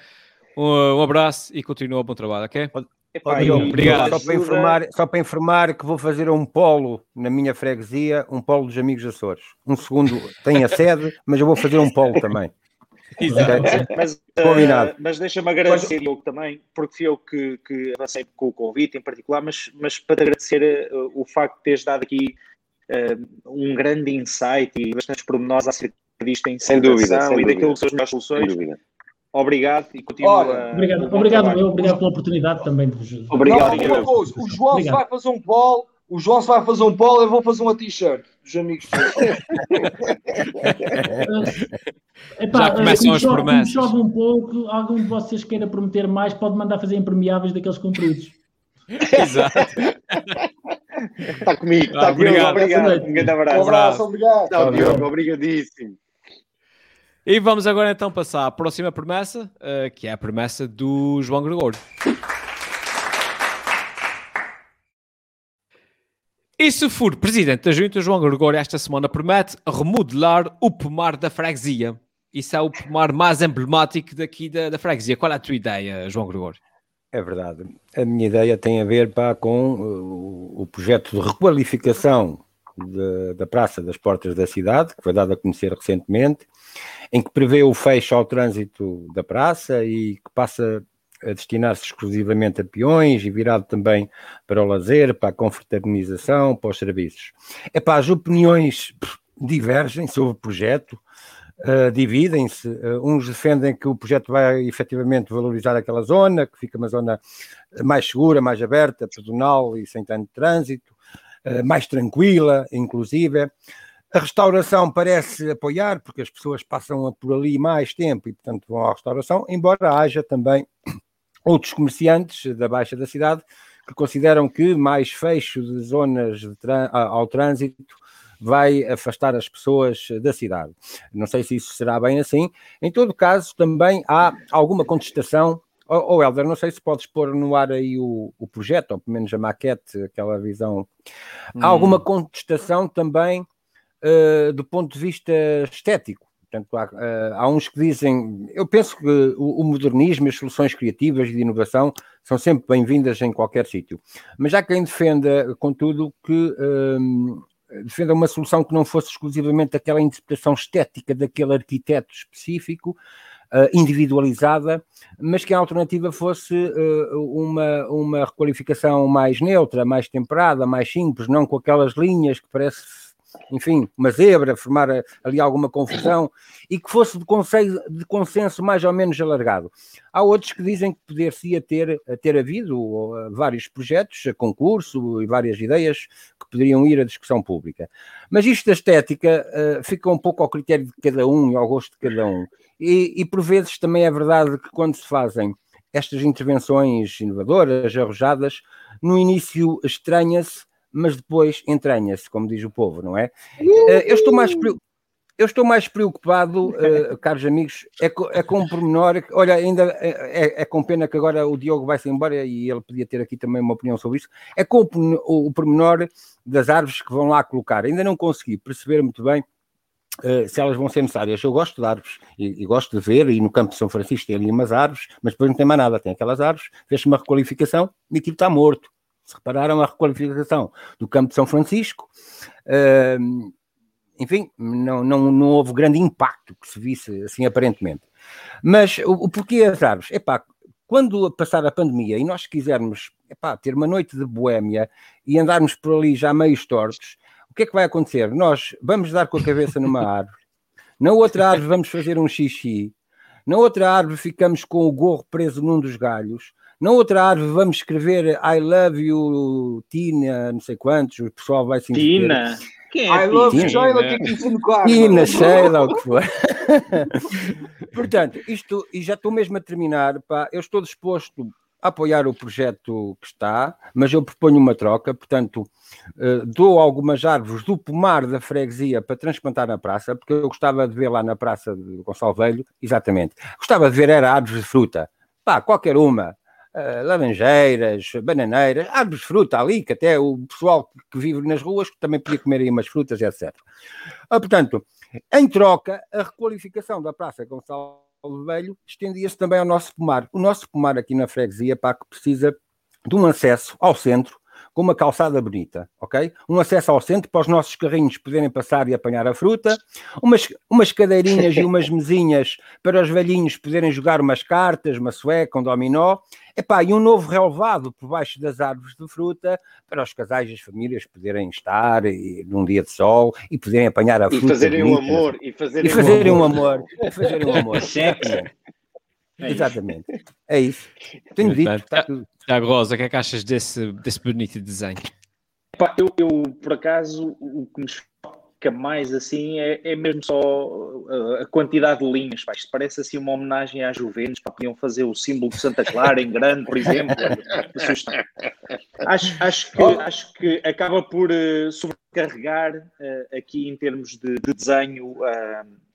Um, um, abraço e continua o bom trabalho, ok? Epá, Diogo, obrigado. Só para, informar, só para informar que vou fazer um polo na minha freguesia, um polo dos Amigos Açores. Um segundo tem a sede, mas eu vou fazer um polo também. Exato. mas, uh, mas deixa-me agradecer, Diogo, também, porque fui eu que, que avancei com o convite em particular, mas, mas para te agradecer uh, o facto de teres dado aqui uh, um grande insight e bastantes pormenores acerca disto em sem dúvida, sem e daquilo que são as melhores soluções. Obrigado e continua. Ora, obrigado, obrigado, obrigado pela oportunidade também de vos. Obrigado. Não, coisa, o João obrigado. vai fazer um polo o João se vai fazer um polo, eu vou fazer uma t-shirt dos amigos. (laughs) Epá, Já começam as promessas. chove um pouco, algum de vocês queira prometer mais, pode mandar fazer impermeáveis daqueles compridos. (laughs) Exato. Está comigo, está ah, obrigado. obrigado. Um grande abraço. Um abraço, obrigado. Diogo, obrigadíssimo. E vamos agora então passar à próxima promessa, uh, que é a promessa do João Gregório. E se for presidente da Junta, João Gregório esta semana promete remodelar o pomar da freguesia. Isso é o pomar mais emblemático daqui da, da freguesia. Qual é a tua ideia, João Gregório? É verdade. A minha ideia tem a ver pá, com o, o projeto de requalificação de, da Praça das Portas da Cidade, que foi dado a conhecer recentemente, em que prevê o fecho ao trânsito da praça e que passa a destinar-se exclusivamente a peões e virado também para o lazer, para a confraternização, para os serviços. Para as opiniões divergem sobre o projeto. uh, dividem-se. Uh, uns defendem que o projeto vai efetivamente valorizar aquela zona, que fica uma zona mais segura, mais aberta, pedonal e sem tanto trânsito, uh, mais tranquila, inclusive. A restauração parece apoiar, porque as pessoas passam por ali mais tempo e, portanto, vão à restauração, embora haja também outros comerciantes da Baixa da cidade que consideram que mais fecho de zonas de ao trânsito vai afastar as pessoas da cidade. Não sei se isso será bem assim. Em todo caso, também há alguma contestação. Ou, oh, Helder, não sei se podes pôr no ar aí o, o projeto, ou pelo menos a maquete, aquela visão. Hum. Há alguma contestação também uh, do ponto de vista estético. Portanto, há, uh, há, uns que dizem, eu penso que o, o, modernismo e as soluções criativas e de inovação são sempre bem-vindas em qualquer sítio. Mas há quem defenda, contudo, que uh, defenda uma solução que não fosse exclusivamente aquela interpretação estética daquele arquiteto específico, uh, individualizada, mas que a alternativa fosse uh, uma, uma requalificação mais neutra, mais temperada, mais simples, não com aquelas linhas que parece enfim, uma zebra, formar ali alguma confusão e que fosse de consenso, de consenso mais ou menos alargado. Há outros que dizem que poder-se ter, ter havido vários projetos concurso e várias ideias que poderiam ir à discussão pública. Mas isto da estética uh, fica um pouco ao critério de cada um e ao gosto de cada um. E, e por vezes também é verdade que quando se fazem estas intervenções inovadoras, arrojadas, no início estranha-se mas depois entranha-se, como diz o povo, não é? Eh, eu estou mais eu estou mais preocupado, uh, caros amigos, é, com, é com um pormenor. Olha, ainda é, é, é, com pena que agora o Diogo vai-se embora e ele podia ter aqui também uma opinião sobre isso. É com o, o, o pormenor das árvores que vão lá colocar. Ainda não consegui perceber muito bem Uh, se elas vão ser necessárias. Eu gosto de árvores e, e, gosto de ver, e no campo de São Francisco tem ali umas árvores, mas depois não tem mais nada, tem aquelas árvores, fez uma requalificação e aquilo está morto. Se repararam a requalificação do campo de São Francisco, uh, enfim, não, não, não houve grande impacto que se visse assim aparentemente. Mas o, o porquê as árvores? Epá, quando passar a pandemia e nós quisermos epá, ter uma noite de boémia e andarmos por ali já meio tortos, o que é que vai acontecer? Nós vamos dar com a cabeça numa (laughs) árvore, na outra árvore vamos fazer um xixi, na outra árvore ficamos com o gorro preso num dos galhos, na outra árvore vamos escrever I love you, Tina, não sei quantos, o pessoal vai se Tina. Quem é I love you, Sheila, que é no quarto. Tina, Sheila, o que for. (laughs) Portanto, isto, e já estou mesmo a terminar, pá, eu estou disposto a apoiar o projeto que está, mas eu proponho uma troca, portanto, uh, dou algumas árvores do pomar da freguesia para transplantar na praça, porque eu gostava de ver lá na praça de Gonçalo Velho, exatamente, gostava de ver era árvores de fruta, pá, qualquer uma, uh, laranjeiras, bananeiras, árvores de fruta ali, que até o pessoal que vive nas ruas também podia comer aí umas frutas, etc. Ah, portanto, em troca, a requalificação da Praça Gonçalo Velho estendia-se também ao nosso pomar. O nosso pomar aqui na freguesia, pá, que precisa de um acesso ao centro, com uma calçada bonita, ok? Um acesso ao centro para os nossos carrinhos poderem passar e apanhar a fruta, umas, umas cadeirinhas e umas (laughs) mesinhas para os velhinhos poderem jogar umas cartas, uma sueca, um dominó, Epá, e um novo relevado por baixo das árvores de fruta para os casais e as famílias poderem estar e, num dia de sol e poderem apanhar a fruta. E fazerem um amor. E fazerem, e fazerem um amor. E fazerem um amor. (laughs) É Exatamente. É isso. Tenho dito. Está tudo. Tiago Rosa, o que é que achas desse, desse bonito desenho? eu, eu, por acaso, o que me choca mais assim é, é mesmo só a, a quantidade de linhas. Pá. Isto parece assim uma homenagem às Juventus. Pá. Podiam fazer o símbolo de Santa Clara em grande, por exemplo. acho, acho, que, acho que acaba por uh, sobrecarregar uh, aqui em termos de, de desenho. Uh,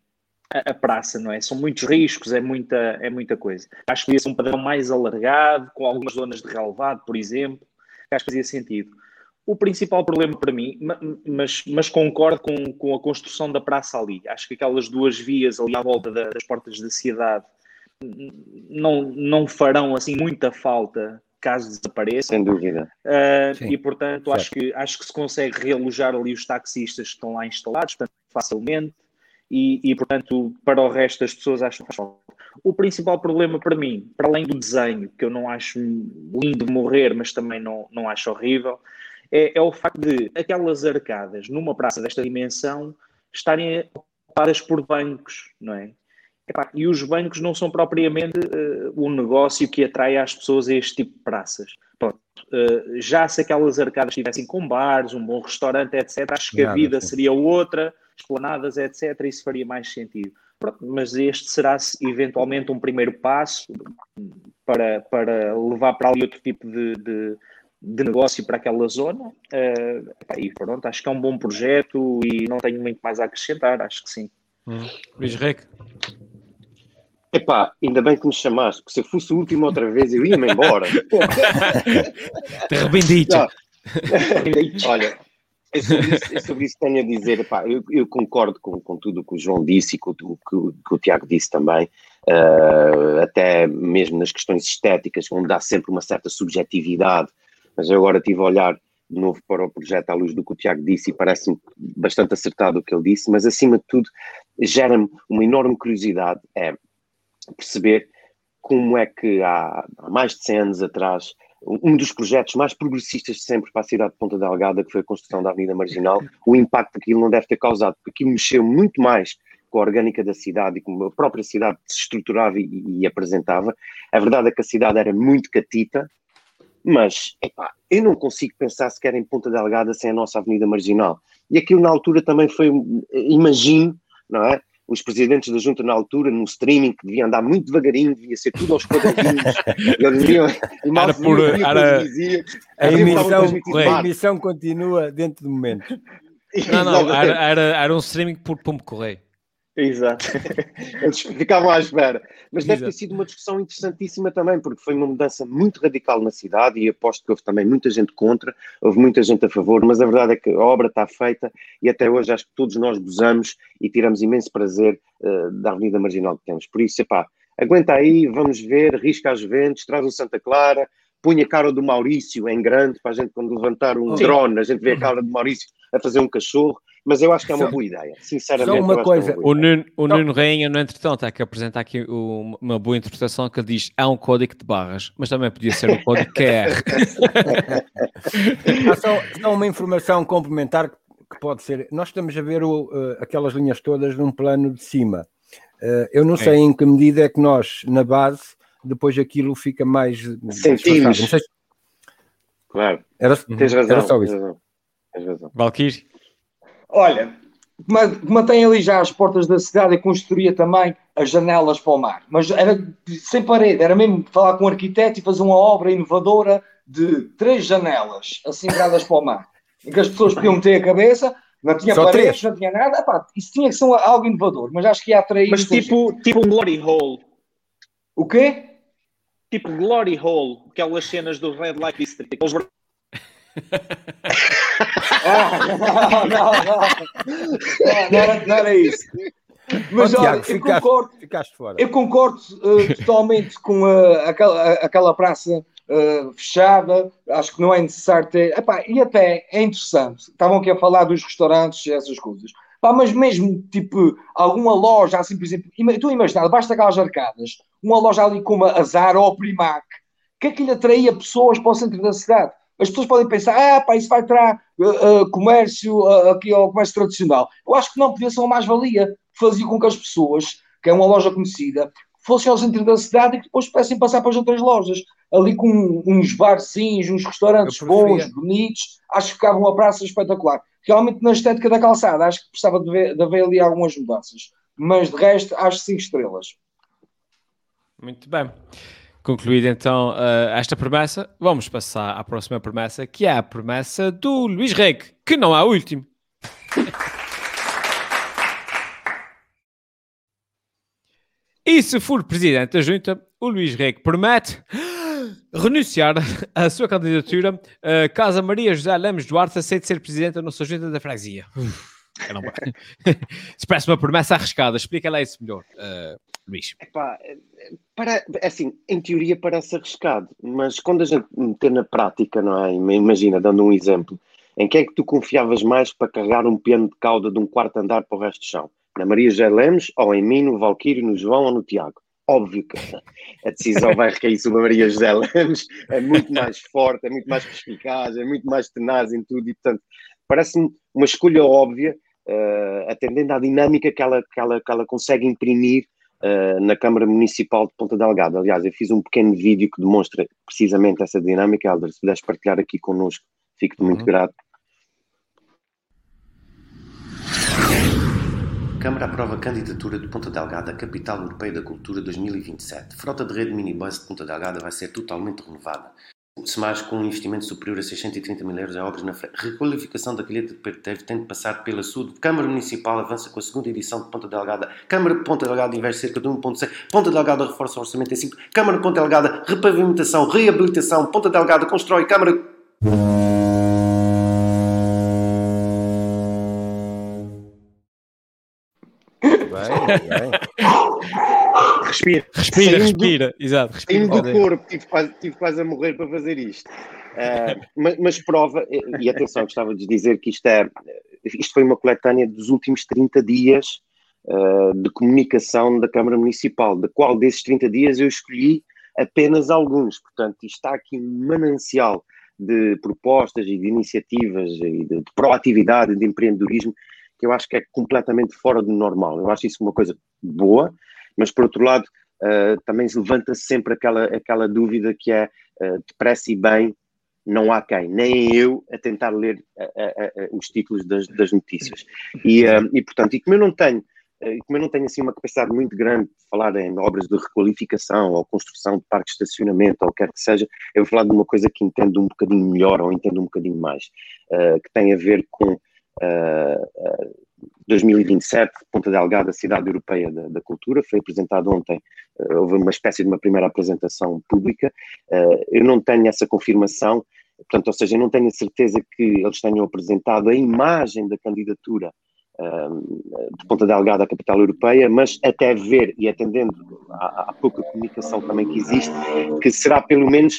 a, praça, não é? São muitos riscos, é muita, é muita coisa. Acho que devia ser um padrão mais alargado, com algumas zonas de relevado, por exemplo, acho que fazia sentido. O principal problema para mim, mas, mas concordo com, com a construção da praça ali. Acho que aquelas duas vias ali à volta da, das portas da cidade não, não farão assim muita falta caso desapareça. Sem dúvida. Uh, e portanto acho que, acho que se consegue realojar ali os taxistas que estão lá instalados portanto, facilmente e, e, portanto, para o resto das pessoas acho que faz falta. O principal problema para mim, para além do desenho, que eu não acho lindo morrer, mas também não, não acho horrível, é, é o facto de aquelas arcadas numa praça desta dimensão estarem ocupadas por bancos, não é? Epá, e os bancos não são propriamente uh, um negócio que atrai as pessoas a este tipo de praças. Pronto, uh, já se aquelas arcadas estivessem com bares, um bom restaurante, etc., acho que Nada, a vida sim. seria outra, esplanadas, etc., isso faria mais sentido. Pronto, mas este será eventualmente um primeiro passo para, para levar para ali outro tipo de, de, de negócio para aquela zona. Uh, e pronto, acho que é um bom projeto e não tenho muito mais a acrescentar, acho que sim. Hum. Luís Rec. Epá, ainda bem que me chamaste, porque se eu fosse o último outra vez eu ia-me embora. (laughs) Te arrependido. (laughs) Olha, é sobre, isso, é sobre isso que tenho a dizer. Epá, eu, eu, concordo com, com tudo o que o João disse e com o que, o Tiago disse também, uh, até mesmo nas questões estéticas, onde dá sempre uma certa subjetividade. Mas eu agora estive a olhar de novo para o projeto à luz do que o Tiago disse e parece-me bastante acertado o que ele disse, mas acima de tudo gera-me uma enorme curiosidade. É, perceber como é que há, há, mais de 100 anos atrás, um dos projetos mais progressistas de sempre para a cidade de Ponta Delgada, que foi a construção da Avenida Marginal, (laughs) o impacto que aquilo não deve ter causado, porque aquilo mexeu muito mais com a orgânica da cidade e como a própria cidade se estruturava e, e apresentava. A verdade é que a cidade era muito catita, mas, epá, eu não consigo pensar sequer em Ponta Delgada sem a nossa Avenida Marginal. E aquilo na altura também foi, imagino, não é? Os presidentes da junta na altura, no streaming, que devia andar muito devagarinho, devia ser tudo aos quadradinhos. (laughs) eles deviam, era por, era, a, emissão, a emissão continua dentro do momento. (laughs) Não, não, era, era, era um streaming por pombo correio. Exato. (laughs) Eles ficavam à espera. Mas deve Exato. ter sido uma discussão interessantíssima também, porque foi uma mudança muito radical na cidade e aposto que houve também muita gente contra, houve muita gente a favor, mas a verdade é que a obra está feita e até hoje acho que todos nós gozamos e tiramos imenso prazer uh, da Avenida Marginal que temos. Por isso, epá, aguenta aí, vamos ver, risca as ventos, traz o Santa Clara, põe a cara do Maurício em grande para a gente quando levantar um Sim. drone, a gente vê a cara do Maurício a fazer um cachorro mas eu acho que é uma boa ideia, sinceramente. Só uma é coisa, é uma o Nuno, o Nuno Rainha, no entretanto, está aqui a apresentar aqui uma boa interpretação que diz há um código de barras, mas também podia ser um código QR. há só, só, uma informação complementar que pode ser. Nós estamos a ver o, uh, aquelas linhas todas num plano de cima. Uh, eu não é. sei em que medida é que nós, na base, depois aquilo fica mais. Sentimos. Claro. Era, tens razão. Era só isso. Tens razão. Tens razão. Valkyrie. Olha, mantém ali já as portas da cidade e construía também as janelas para o mar. Mas era sem parede, era mesmo falar com um arquiteto e fazer uma obra inovadora de três janelas assim viradas para o mar. Em que as pessoas podiam meter a cabeça, não tinha Só paredes, três. não tinha nada. Epá, isso tinha que ser algo inovador, mas acho que ia atrair. Mas tipo, tipo um glory hole. O quê? Tipo glory hole, aquelas cenas do Red Light District, aqueles ah, não, não, não. Não, era, não era isso. Mas oh, olha, Tiago, eu, ficaste, concordo, ficaste eu concordo uh, totalmente com uh, aquela, aquela praça uh, fechada. Acho que não é necessário ter. Epá, e até é interessante. Estavam aqui a falar dos restaurantes e essas coisas. Pá, mas mesmo tipo alguma loja, assim, por exemplo, tu imaginar, basta aquelas arcadas, uma loja ali como a Zara ou a Primac, que aquilo atraía pessoas para o centro da cidade as pessoas podem pensar, ah, pá, isso vai trazer uh, uh, comércio uh, aqui ao comércio tradicional. Eu acho que não podia ser uma mais-valia. Fazia com que as pessoas, que é uma loja conhecida, fossem ao centro da cidade e que depois pudessem passar para as outras lojas. Ali com uns barzinhos, uns restaurantes bons, bonitos, acho que ficava uma praça espetacular. Realmente na estética da calçada, acho que precisava de, ver, de haver ali algumas mudanças. Mas de resto, acho cinco estrelas. Muito bem. Concluída então uh, esta promessa, vamos passar à próxima promessa, que é a promessa do Luís Reque, que não é o último. (laughs) e se for presidente da junta, o Luís Reque promete renunciar (laughs) à sua candidatura uh, caso a Maria José Lemos Duarte aceite ser presidente da nossa junta da freguesia. Isso (laughs) parece uma promessa arriscada. Explica lá isso melhor, uh, Luís. Epá, para, assim, em teoria parece arriscado, mas quando a gente meter na prática, não é? Imagina, dando um exemplo, em que é que tu confiavas mais para carregar um piano de cauda de um quarto andar para o resto do chão? Na Maria José Lemos, ou em mim, no Valquírio, no João ou no Tiago? Óbvio que a decisão vai recair sobre a Maria José Lemos, é muito mais forte, é muito mais perspicaz, é muito mais tenaz em tudo e, portanto, parece-me uma escolha óbvia uh, atendendo à dinâmica que ela, que ela, que ela consegue imprimir uh, na Câmara Municipal de Ponta Delgada. Aliás, eu fiz um pequeno vídeo que demonstra precisamente essa dinâmica. Helder, se puderes partilhar aqui connosco, fico-te muito uhum. grato. Câmara aprova a candidatura de Ponta Delgada à Capital Europeia da Cultura 2027. Frota de rede minibus de Ponta Delgada vai ser totalmente renovada. Se mais com um investimento superior a 630 mil euros em obras na frente. Requalificação da calheta de Perteiro tem de passar pela SUD. Câmara Municipal avança com a segunda edição de Ponta Delgada. Câmara de Ponta Delgada investe cerca de 1.6. Ponta Delgada reforça o orçamento em 5. Câmara de Ponta Delgada, repavimentação, reabilitação. Ponta Delgada constrói. Câmara... Respira. Respira, respira. Exato. Respira. do corpo, tive quase, tive quase a morrer para fazer isto. Uh, mas, mas, prova, e atenção, gostava de dizer que isto é, isto foi uma coletânea dos últimos 30 dias uh, de comunicação da Câmara Municipal, da qual desses 30 dias eu escolhi apenas alguns. Portanto, isto está aqui um manancial de propostas e de iniciativas e de, de proatividade, de empreendedorismo que eu acho que é completamente fora do normal. Eu acho isso uma coisa boa, mas por outro lado uh, também se levanta sempre aquela, aquela dúvida que é uh, depressa e bem não há quem, nem eu a tentar ler uh, os títulos das, das notícias. E, e, portanto, e como eu não tenho como eu não tenho assim uma capacidade muito grande de falar em obras de requalificação ou construção de parques de estacionamento ou o que quer que seja, eu vou falar de uma coisa que entendo um bocadinho melhor ou entendo um bocadinho mais, uh, que tem a ver com 2027, Ponta Delgada, Cidade Europeia da, da Cultura, foi apresentado ontem, uh, houve uma espécie de uma primeira apresentação pública, uh, eu não tenho essa confirmação, portanto, ou seja, eu não tenho a certeza que eles tenham apresentado a imagem da candidatura uh, de Ponta Delgada à capital europeia, mas até ver, e atendendo à, à pouca comunicação também que existe, que será pelo menos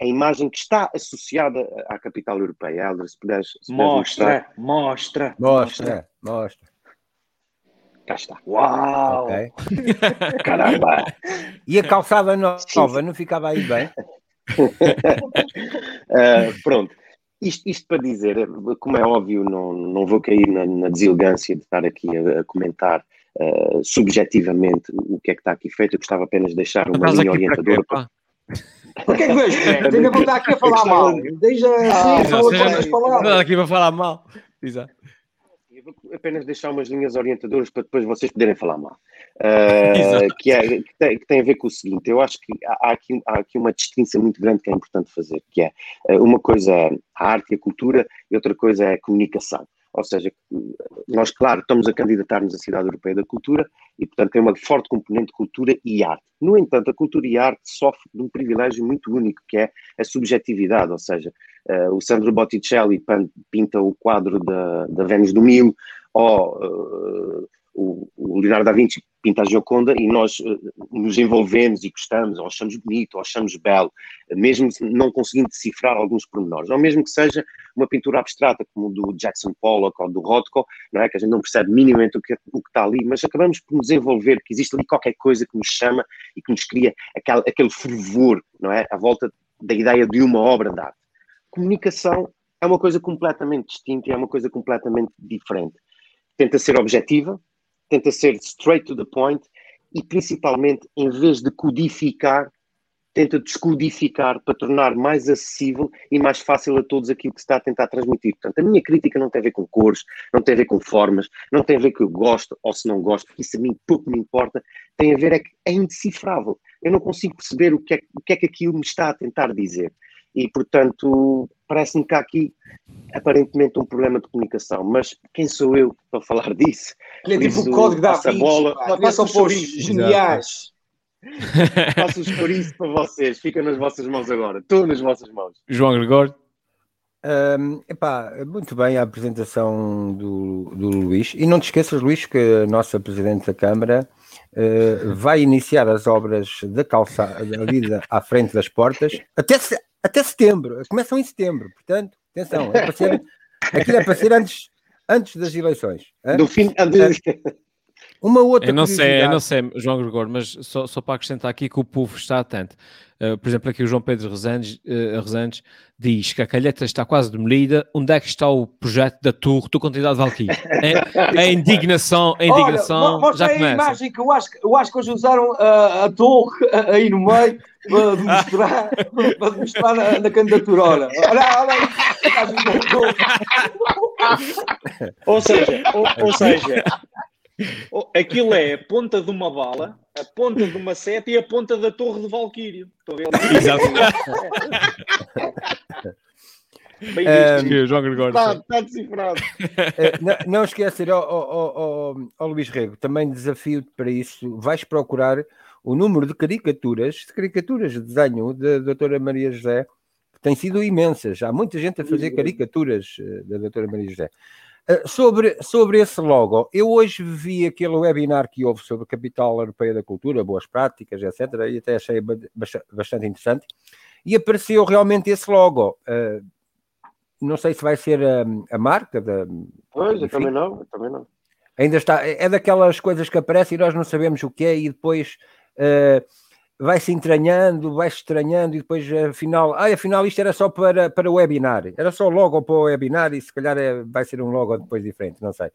a imagem que está associada à capital europeia. Helder, se puderes, se mostra, mostra, mostra, mostra. Cá está. Uau! Okay. (laughs) Caramba! E a calçada nova não ficava aí bem? uh, (laughs) pronto. Isto, isto, para dizer, como é óbvio, não, não vou cair na, na deselegância de estar aqui a, a comentar uh, subjetivamente o que é que está aqui feito. Eu gostava apenas de deixar uma linha orientadora. Para... O que é que vejo? Ainda vou estar aqui a falar mal. Deixa assim, ah, fala todas as palavras. aqui para falar mal. Exato. Eu vou apenas deixar umas linhas orientadoras para depois vocês poderem falar mal. (laughs) Uh, que, é, que tem, que, tem, a ver com o seguinte: eu acho que há aqui, há aqui uma distinção muito grande que é importante fazer, que é uma coisa é a arte e a cultura e outra coisa é a comunicação. Ou seja, nós, claro, estamos a candidatar-nos à Cidade Europeia da Cultura e, portanto, tem uma forte componente de cultura e arte. No entanto, a cultura e a arte sofrem de um privilégio muito único, que é a subjetividade, ou seja, uh, o Sandro Botticelli pinta o quadro da, da Vênus do Milo, ou uh, o, o Leonardo da Vinci pinta a Gioconda e nós uh, nos envolvemos e gostamos, ou achamos bonito, ou achamos belo, mesmo não conseguindo decifrar alguns pormenores, ou mesmo que seja uma pintura abstrata como do Jackson Pollock ou do Rothko, não é? que a gente não percebe minimamente o que, o que está ali, mas acabamos por nos envolver, que existe ali qualquer coisa que nos chama e que nos cria aquele, aquele fervor, não é? À volta da ideia de uma obra de arte. Comunicação é uma coisa completamente distinta e é uma coisa completamente diferente. Tenta ser objetiva, tenta ser straight to the point e principalmente, em vez de codificar, tenta descodificar para tornar mais acessível e mais fácil a todos aquilo que se está a tentar transmitir. Portanto, a minha crítica não tem a ver com cores, não tem a ver com formas, não tem a ver que eu gosto ou se não gosto, isso a mim pouco me importa, tem a ver é que é indecifrável. Eu não consigo perceber o que é, o que, é que aquilo me está a tentar dizer. E, portanto, parece-me que há aqui aparentemente um problema de comunicação, mas quem sou eu para falar disso? É tipo o código da Vinci, bola, pá, são pôr geniais. (laughs) Faço os isso para vocês, fica nas vossas mãos agora, estou nas vossas mãos. João Gregório. Um, epá, muito bem a apresentação do, do Luís. E não te esqueças, Luís, que a nossa Presidente da Câmara uh, vai iniciar as obras da calçada ali à frente das portas até, até setembro. Começam em setembro, portanto, atenção, é para ser, aquilo é para ser antes, antes das eleições. Do fim, antes... Uma outra eu não sei, eu não sei, João Gregor, mas só, só para acrescentar aqui que o povo está atento. Uh, por exemplo, aqui o João Pedro Resandes, uh, diz que a calheta está quase demolida. Onde é que está o projeto da torre do Continuidade Valkyrie? a, a indignação, a indignação Olha, já começa. a imagem que eu acho, eu acho que hoje usaram a, a torre aí no meio para (laughs) demonstrar, para demonstrar na, na candidatura. Olha, olha, olha ou seja, ou, ou seja, Aquilo é a ponta de uma bala, a ponta de uma seta e a ponta da torre de Valquírio. Exato. Bem visto, João Gregório. Está, está decifrado. Uh, não, não esquecer, ó oh, oh, oh, Luís Rego, também desafio para isso. Vais procurar o número de caricaturas, de caricaturas de desenho da doutora Maria José, que têm sido imensas. Há muita gente a fazer caricaturas eh, da doutora Maria José. Eh, sobre, sobre esse logo, eu hoje vi aquele webinar que houve sobre a Capital Europeia da Cultura, boas práticas, etc., e até achei bastante interessante, e apareceu realmente esse logo. Uh, não sei se vai ser a, a marca da. Pois, eu também não, eu também não. Ainda está, é daquelas coisas que aparecem e nós não sabemos o que é, e depois. Uh, vai se entranhando, vai se estranhando e depois afinal, ah, afinal isto era só para, para o webinar, era só logo para o webinar e se calhar é, vai ser um logo depois diferente, não sei.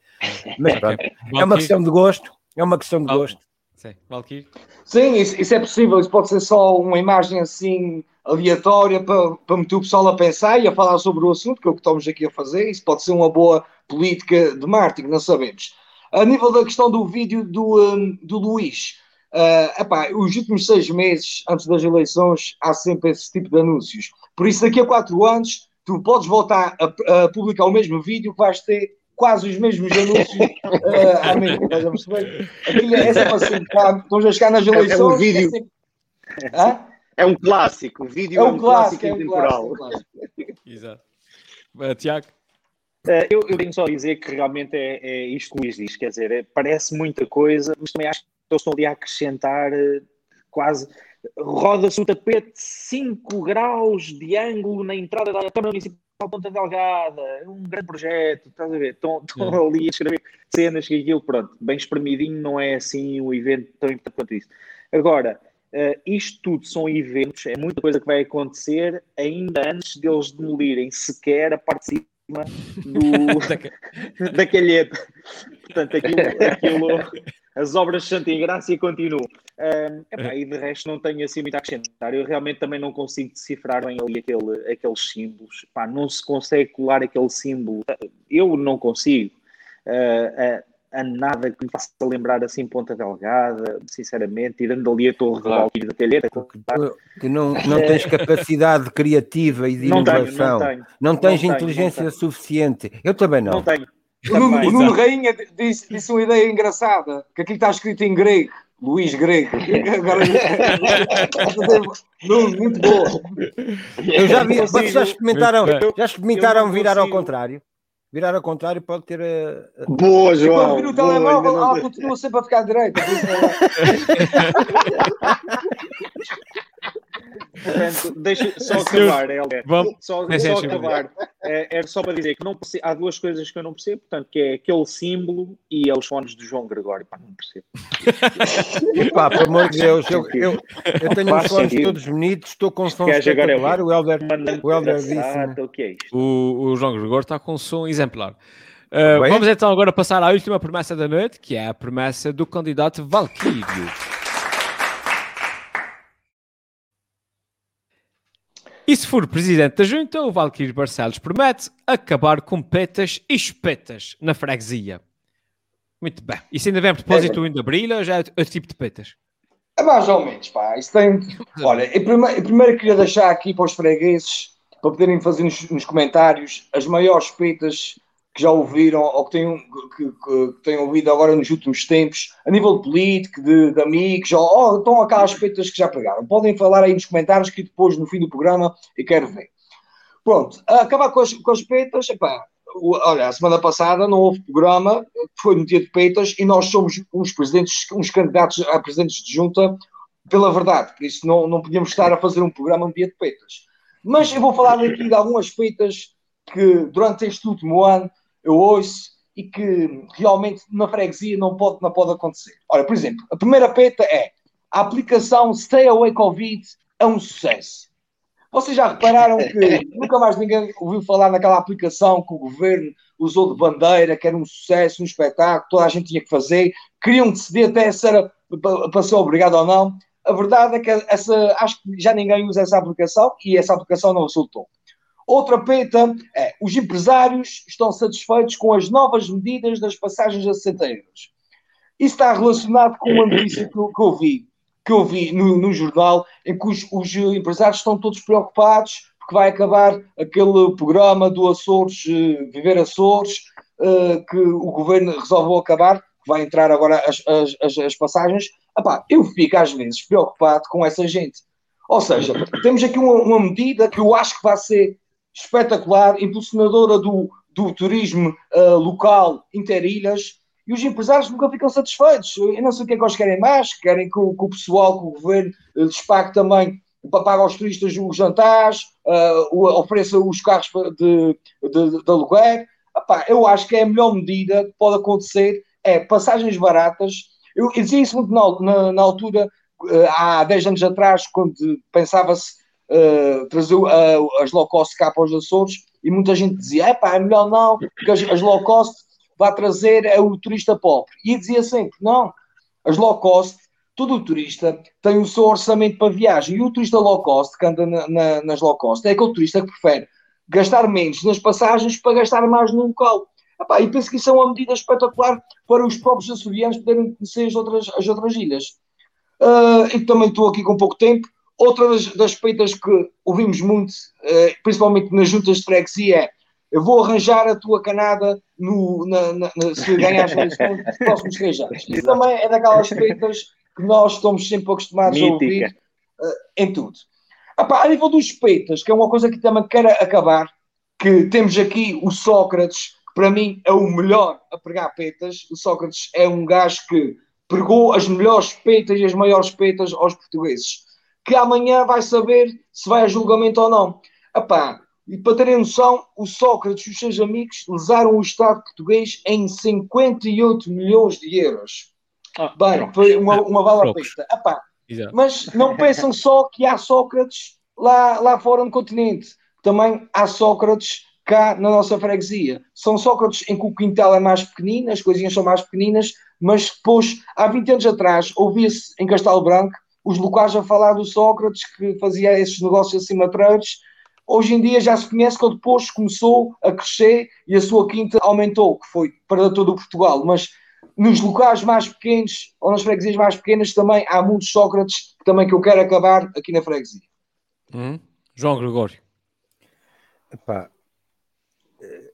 Mas pronto, (laughs) é uma questão de gosto, é uma questão de gosto. Sim, Valkyrie? Sim, isso, isso, é possível, isso pode ser só uma imagem assim aleatória para, para meter o pessoal a pensar e a falar sobre o assunto, que é o que estamos aqui a fazer, isso pode ser uma boa política de marketing, não sabemos. A nível da questão do vídeo do, um, do Luís, Uh, epá, os últimos seis meses antes das eleições há sempre esse tipo de anúncios. Por isso, daqui a quatro anos, tu podes voltar a, a publicar o mesmo vídeo que vais ter quase os mesmos anúncios uh, à mesma. Estás a perceber? Aquilo é sempre assim, tá? estamos a chegar nas eleições. É, é um vídeo. É, é, um clássico, o vídeo é um, é um clássico, clássico é um. Clássico, Exato. Uh, Tiago? Uh, eu, eu tenho só a dizer que realmente é, é isto que o Luís diz, quer dizer, é, parece muita coisa, mas também acho que eles estão ali a acrescentar eh, quase roda-se o tapete 5 graus de ângulo na entrada da Câmara Municipal Ponta Delgada, é um grande projeto, estás a ver? Estão, estão ali a escrever cenas que aquilo, pronto, bem espremidinho, não é assim um evento tão importante quanto isso. Agora, uh, isto tudo são eventos, é muita coisa que vai acontecer ainda antes deles demolirem sequer a parte de cima do, (laughs) (laughs) da calheta. Portanto, aquilo, aquilo (laughs) as obras de Santa Ingrácia continuam. Um, epá, e de resto não tenho assim muito a acrescentar. Eu realmente também não consigo decifrar bem ali aquele, aqueles símbolos. Epá, não se consegue colar aquele símbolo. Eu não consigo. Uh, uh, a nada que me faça lembrar assim Ponta Delgada, sinceramente, tirando ali a Torre claro. de da Calheira. Tu não, não tens capacidade criativa e de não inovação. Tenho, não, tenho. não tens não inteligência tenho, suficiente. Eu também não. Não tenho. O Nuno, Nuno Rainha disse, disse uma ideia engraçada, que aquilo está escrito em grego. Luís Grego. (laughs) Agora, muito boa. Eu já vi, vocês já experimentaram, já experimentaram virar ao contrário? Virar ao contrário pode ter. Uh... Boa, João. Quando o telemóvel, ela continua sempre a ficar direita. (laughs) (laughs) Portanto, deixa só (laughs) acabar. Vamos. Só, só acabar. É, é, só para dizer que não percebo, há duas coisas que eu não percebo, portanto, que é aquele símbolo e é os fones do João Gregório. Pá, não percebo. (laughs) Pá, pelo amor de Deus, eu, eu, eu tenho os fones todos bonitos, estou com som espetacular. O Helder, o Helder disse. O, que é isto? O, o João Gregório está com som exemplar. Uh, vamos então agora passar à última promessa da noite, que é a promessa do candidato Valkyrio. E se for presidente da junta, o Valkyrie Barcelos promete acabar com petas e espetas na freguesia. Muito bem. Isso ainda vem a propósito é, da brilha já é outro tipo de petas? É mais ou menos, pá. Isso tem... (laughs) Olha, eu primeiro, eu primeiro queria deixar aqui para os fregueses, para poderem fazer nos, nos comentários, as maiores petas que já ouviram ou que tenham, que, que, que tenham ouvido agora nos últimos tempos, a nível político, de, de amigos, ou, ou estão aquelas peitas que já pegaram. Podem falar aí nos comentários que depois, no fim do programa, eu quero ver. Pronto, acabar com as, com as peitas, epá, olha, a semana passada não houve programa, foi no dia de peitas, e nós somos uns presidentes, uns candidatos a presidentes de junta pela verdade, por isso não, não podíamos estar a fazer um programa no dia de peitas. Mas eu vou falar aqui de algumas peitas que durante este último ano eu ouço e que realmente na freguesia não pode, não pode acontecer. Olha, por exemplo, a primeira peta é a aplicação Stay Away Covid é um sucesso. Vocês já repararam que (laughs) nunca mais ninguém ouviu falar naquela aplicação que o governo usou de bandeira, que era um sucesso, um espetáculo, toda a gente tinha que fazer, queriam decidir até se era para ser obrigado ou não. A verdade é que essa, acho que já ninguém usa essa aplicação e essa aplicação não resultou. Outra peta é: os empresários estão satisfeitos com as novas medidas das passagens a 60 euros. Isso está relacionado com uma notícia que, que eu vi, que eu vi no, no jornal, em que os, os, empresários estão todos preocupados porque vai acabar aquele programa do Açores, uh, Viver Açores, uh, que o governo resolveu acabar, que vai entrar agora as, as, as, as passagens. Epá, eu fico às vezes preocupado com essa gente. Ou seja, temos aqui uma, uma medida que eu acho que vai ser espetacular, impulsionadora do, do turismo uh, local interilhas, e os empresários nunca ficam satisfeitos. Eu não sei o que é que eles querem mais, querem que o, que o pessoal, que o governo uh, lhes pague também, pague aos turistas os jantares, uh, ofereça os carros de, de, de aluguer. Epá, eu acho que é a melhor medida que pode acontecer, é passagens baratas. Eu, eu dizia isso muito na, na, na altura, há 10 anos atrás, quando pensava-se uh, trazer uh, as low cost cá para os Açores e muita gente dizia: é pá, é melhor não, porque as, as low cost vai trazer é o turista pobre. E dizia sempre: não, as low cost, todo o turista tem o seu orçamento para viagem e o turista low cost que anda na, na, nas low cost é aquele turista que prefere gastar menos nas passagens para gastar mais no local. Epá, e penso que isso é uma medida espetacular para os próprios açorianos poderem conhecer as outras, as outras ilhas. Uh, e também estou aqui com pouco tempo. Outra das, das peitas que ouvimos muito, uh, principalmente nas juntas de freguesia, é eu vou arranjar a tua canada no, na, na, na, se ganhares nos próximos três anos. Isso também é daquelas peitas que nós estamos sempre acostumados Mítica. a ouvir uh, em tudo. Epá, a nível dos peitas, que é uma coisa que também quero acabar, que temos aqui o Sócrates, que para mim é o melhor a pregar peitas. O Sócrates é um gajo que pregou as melhores peitas e as maiores peitas aos portugueses que amanhã vai saber se vai a julgamento ou não. Epá, e para terem noção, o Sócrates e os seus amigos lesaram o Estado português em 58 milhões de euros. Ah, Bem, foi uma, uma bala preta. Mas não (laughs) pensam só que há Sócrates lá, lá fora no continente. Também há Sócrates cá na nossa freguesia. São Sócrates em que o quintal é mais pequenino, as coisinhas são mais pequeninas, mas depois, há 20 anos atrás, ouvia-se em Castelo Branco os locais a falar do Sócrates, que fazia esses negócios assim matreiros. Hoje em dia já se conhece que ele depois começou a crescer e a sua quinta aumentou, que foi para todo o Portugal. Mas nos locais mais pequenos, ou nas freguesias mais pequenas, também há muitos Sócrates que também que eu quero acabar aqui na freguesia. Hum. João Gregório. Epá,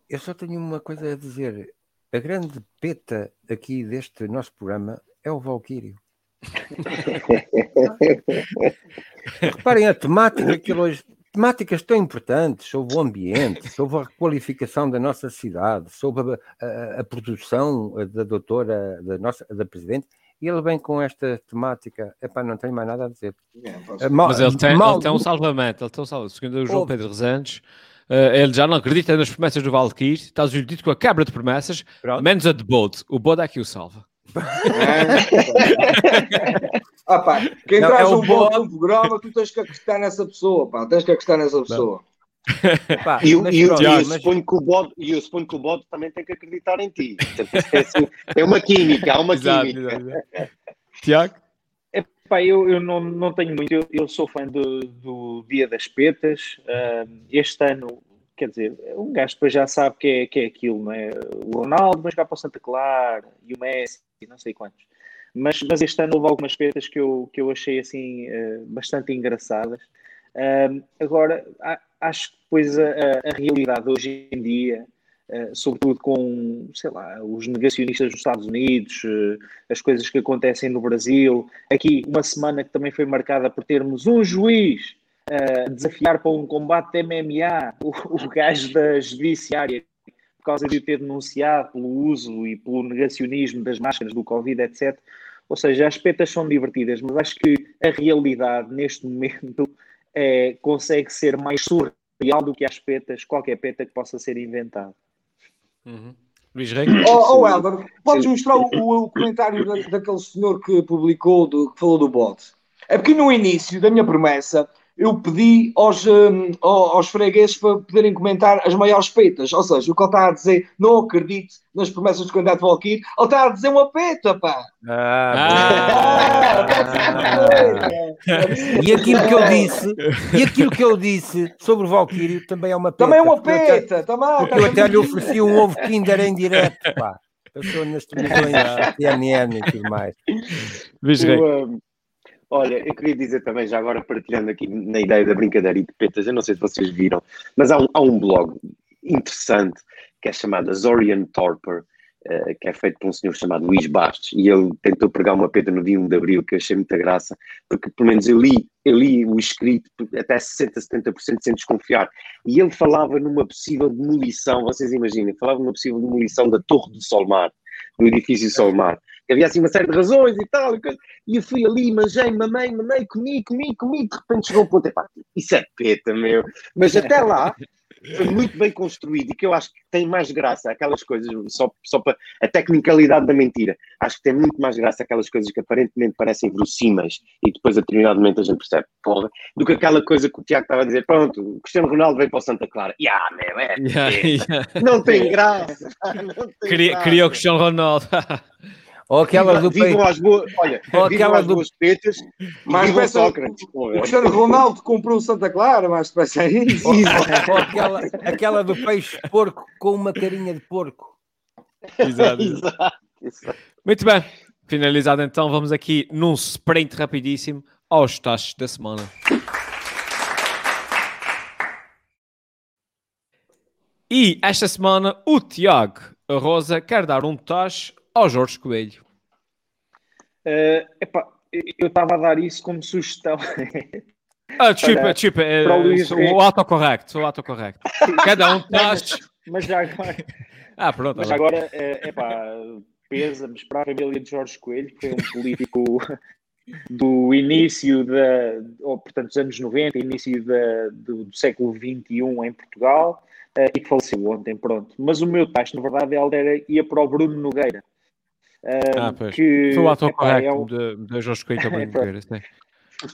eu só tenho uma coisa a dizer. A grande peta aqui deste nosso programa é o Valquírio. (laughs) Reparem a temática que hoje. Temáticas tão importantes sobre o ambiente, sobre a qualificação da nossa cidade, sobre a, a, a produção da doutora, da nossa da presidente, e ele vem com esta temática. Epá, não tenho mais nada a dizer. É, Mas ele tem, mal... ele tem um salvamento, ele tem um salvamento. Segundo o João Pedro Rezandes, Uh, ele já não acredita nas promessas do Valkyrie, está-lhe dito com a quebra de promessas, Pronto. menos a de Bode. O Bode é que o salva. Ah, pá, quem não, traz é um bom programa, tu tens que acreditar nessa pessoa, pá, tens que acreditar nessa pessoa. Pá, e, e, eu, eu, suponho que o bode, eu suponho que o bode também tem que acreditar em ti. É, uma química, há uma exato, química. Exato. Tiago? Epá, eu, eu não, não tenho muito, eu, eu sou fã do, do Dia das Petas. Uh, este ano quer dizer, um gajo depois já sabe que é, que é aquilo, não é? O Ronaldo vai jogar para o Santa Clara e o Messi, não sei quantos. Mas, mas este ano houve algumas petas que eu, que eu achei assim uh, bastante engraçadas. Agora, acho que depois a, a, realidade hoje em dia, uh, sobretudo com, sei lá, os negacionistas dos Estados Unidos, as coisas que acontecem no Brasil, aqui uma semana que também foi marcada por termos um juiz uh, desafiar para um combate de MMA o, o gajo da judiciária causa de ter denunciado pelo uso e pelo negacionismo das máscaras do Covid, etc. Ou seja, as petas são divertidas, mas acho que a realidade neste momento é, consegue ser mais surreal do que as petas, qualquer peta que possa ser inventado. Uhum. Luís Rei? Oh, oh Helder, podes mostrar o, o comentário da, daquele senhor que publicou, do, que falou do bot? É porque no início da minha promessa eu pedi aos, um, aos fregueses para poderem comentar as maiores peitas. Ou seja, o que ele está a dizer, não acredito nas promessas do candidato Valkyrie, ele está a dizer uma peta, pá! Ah, ah, (laughs) ah, e aquilo que eu disse, e aquilo que eu disse sobre o Valkyrie também é uma peta. Também é uma peta, também. Porque eu até lhe ofereci um ovo Kinder em direto, pá. Passou nas televisões CNN e tudo mais. Luís Olha, eu queria dizer também, já agora partilhando aqui na ideia da brincadeira e de petas, eu não sei se vocês viram, mas há um, há um blog interessante que é chamado Zorian Torper, uh, que é feito por um senhor chamado Luís Bastos, e ele tentou pregar uma peta no dia 1 de Abril, que eu achei muita graça, porque pelo menos eu li, eu li o escrito até 60%, 70% sem desconfiar, e ele falava numa possível demolição, vocês imaginem, falava numa possível demolição da Torre do Solmar, do edifício Solmar, havia assim uma série de razões e tal, e, e eu fui ali, manjei, mamei, mamei, comi, comi, comi, de repente chegou um ponto, epá, isso é peta, meu. Mas até lá foi muito bem construído e que eu acho que tem mais graça aquelas coisas, só, só para a tecnicalidade da mentira, acho que tem muito mais graça aquelas coisas que aparentemente parecem verossímeis e depois a determinado momento a gente percebe, porra, do que aquela coisa que o Tiago estava a dizer, pronto, o Cristiano Ronaldo veio para o Santa Clara, yeah, meu, é, yeah, yeah. não tem graça. (laughs) Não tem Queria, graça. queria o Cristiano Ronaldo. (laughs) Ou aquelas do vivam as boas, olha, ou aquelas do... boas petas, mais peça, Sócrates. O Cristiano Ronaldo comprou o Santa Clara, mas é isso. (laughs) Ou, ou aquela, aquela do peixe porco com uma carinha de porco. Exato. (laughs) Exato. Muito bem. Finalizado então, vamos aqui num sprint rapidíssimo aos taxos da semana. E esta semana o Tiago Rosa quer dar um tacho ao Jorge Coelho? Uh, epá, eu estava a dar isso como sugestão. Ah, desculpa, desculpa, é, o, autocorrecto, o autocorrecto. Cada um traz. Mas, já agora. Ah, pronto. Mas agora, é, epá, pesa-me para a família de Jorge Coelho, que foi um político do início da, ou portanto, dos anos 90, início da, do, do século XXI em Portugal, uh, e que faleceu ontem, pronto. Mas o meu tacho, na verdade, ele era, ia para o Bruno Nogueira, ah, pois. Que, Foi o ator correto é um... de, de Jorge Coelho (laughs) também.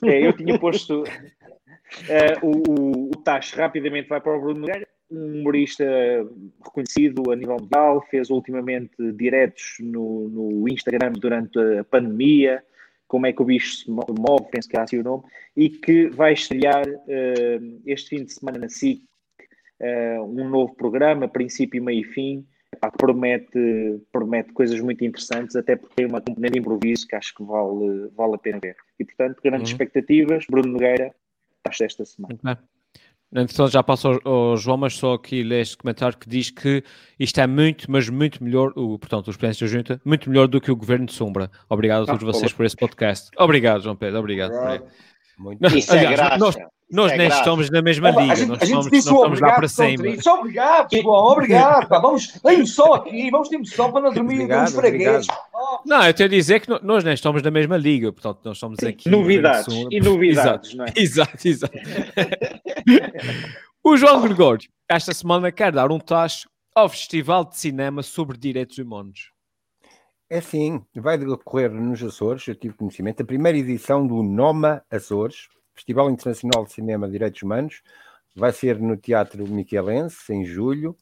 é, eu tinha posto uh, (laughs) o, o, o Tacho rapidamente vai para o Bruno Nogueira, um humorista reconhecido a nível mundial, fez ultimamente diretos no, no Instagram durante a pandemia, como é que o bicho se move, penso que é assim o nome, e que vai estrear uh, este fim de semana na SIC uh, um novo programa, princípio, meio e fim, epá, promete, promete coisas muito interessantes, até porque tem uma componente de improviso que acho que vale, vale a pena ver. E portanto, grandes uhum. expectativas. Bruno Nogueira, estás desta semana. Então já passo ao, ao, João, mas só aqui ler este comentário que diz que isto é muito, mas muito melhor, o, portanto, os presidentes da Junta, muito melhor do que o Governo de Sombra. Obrigado a todos ah, vocês por esse podcast. Obrigado, João Pedro, obrigado. Muito Isso é graça. Nós, nós é nem graça. estamos na mesma liga, a gente, nós, a gente somos, nós estamos lá para. Isso, obrigado, João, obrigado. Pá. Vamos, vem só aqui, vamos ter só para não dormir nos fregueses. Não, eu tenho a dizer que nós nem estamos na mesma liga, portanto, nós estamos aqui. Novidades e novidades, exato, não é? (laughs) Exato, exato. (laughs) o João Gregório, esta semana, quer dar um tacho ao Festival de Cinema sobre Direitos Humanos. É sim, vai decorrer nos Açores, eu tive conhecimento, a primeira edição do NOMA Açores, Festival Internacional de Cinema de Direitos Humanos, vai ser no Teatro Miquelense, em julho,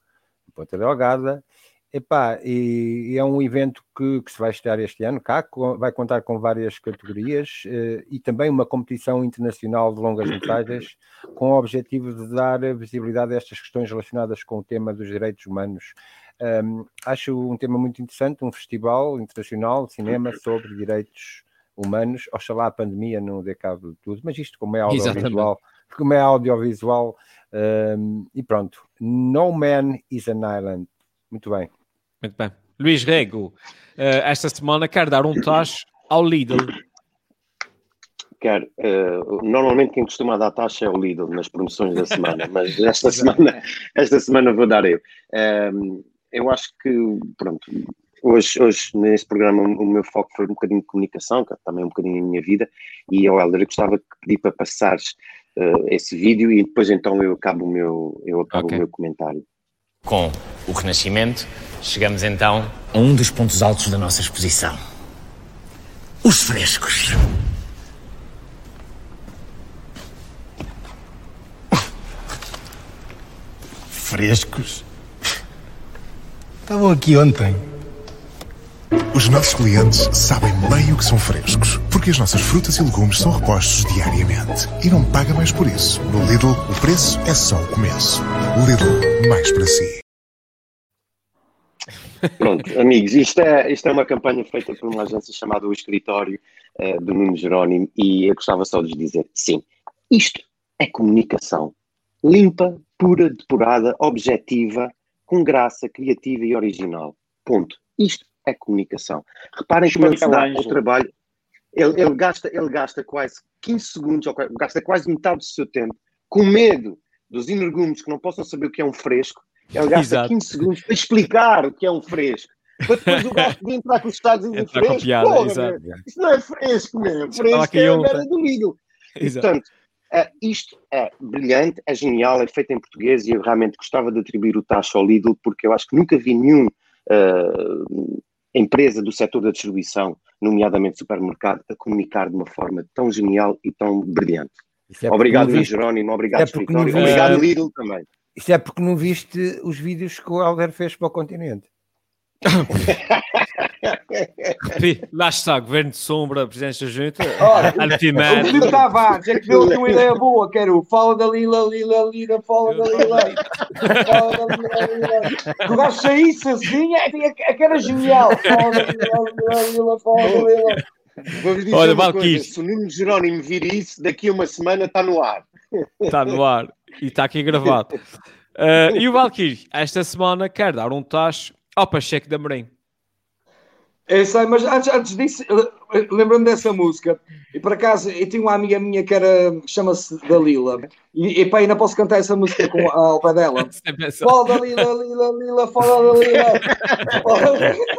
em Ponta Delgada. Epá, e, e é um evento que, que, se vai estrear este ano cá, com, vai contar com várias categorias eh, e também uma competição internacional de longas metragens com o objetivo de dar visibilidade a estas questões relacionadas com o tema dos direitos humanos um, acho um tema muito interessante, um festival internacional de cinema sobre direitos humanos. Oxalá a pandemia não dê cabo de tudo, mas isto, como é audiovisual, como é audiovisual, um, e pronto. No Man is an Island. Muito bem. Muito bem. Luís Rego, uh, esta semana quer dar um tacho ao Lidl. Quero. Uh, normalmente quem costuma dar taxa é o Lidl nas promoções da semana, mas (laughs) esta semana, esta semana vou dar eu. Um, eu acho que, pronto, hoje, hoje nesse programa o meu foco foi um bocadinho de comunicação, que é também um bocadinho a minha vida, e eu, Helder, eu gostava de pedir para passares uh, esse vídeo e depois então eu acabo o meu, eu acabo okay. o meu comentário. Com o Renascimento Chegamos então a um dos pontos altos da nossa exposição: os frescos. Frescos? Estavam aqui ontem. Os nossos clientes sabem bem o que são frescos, porque as nossas frutas e legumes são repostos diariamente. E não paga mais por isso. No Lidl, o preço é só o começo. Lidl, mais para si. Pronto, amigos, isto é, isto é uma campanha feita por uma agência chamada O Escritório, uh, do Nuno Jerónimo, e eu gostava só de dizer, sim, isto é comunicação. Limpa, pura, depurada, objetiva, com graça, criativa e original. Ponto. Isto é comunicação. Reparem como ele se dá o trabalho. Ele, ele, gasta, ele gasta quase 15 segundos, ou gasta quase metade do seu tempo, com medo dos energúmenos que não possam saber o que é um fresco, ele gasta Exato. 15 segundos para explicar o que é um fresco. Para depois o (laughs) gajo de entrar com os estados e dizer fresco. Piada, Porra, isso não é fresco mesmo. Fresco é a merda do. Portanto, uh, isto é brilhante, é genial, é feito em português e eu realmente gostava de atribuir o taxa ao Lidl porque eu acho que nunca vi nenhum uh, empresa do setor da distribuição, nomeadamente supermercado, a comunicar de uma forma tão genial e tão brilhante. É obrigado, Luís Jerónimo, obrigado, é Escritório, obrigado, Lidl também. Isso é porque não viste os vídeos que o Helder fez para o continente. Lá está, Governo de Sombra, Presidência da Junta, (laughs) O Filipe Tavares é que deu aqui uma ideia boa, quero fala da Lila, Lila, Lila, fala da Lila, fala da Lila, Lila. O gajo saísse assim, é, é, é que era genial. Fala da Lila, Lila, Lila, fala da Lila. Vou-vos dizer Olha, uma coisa, se o Nuno Jerónimo vir isso, daqui a uma semana está no ar. Está no ar e está aqui gravado. Uh, (laughs) e o Valkyrie, esta semana, quer dar um tacho ao Pacheco da Amorim. Eu sei, mas antes, antes disso, lembrando dessa música, e por acaso eu tinha uma amiga minha que era, chama-se Dalila, e, e pá, ainda posso cantar essa música com, ao pé dela. (laughs) Fala Dalila, Lila, Lila, fala Dalila. (laughs)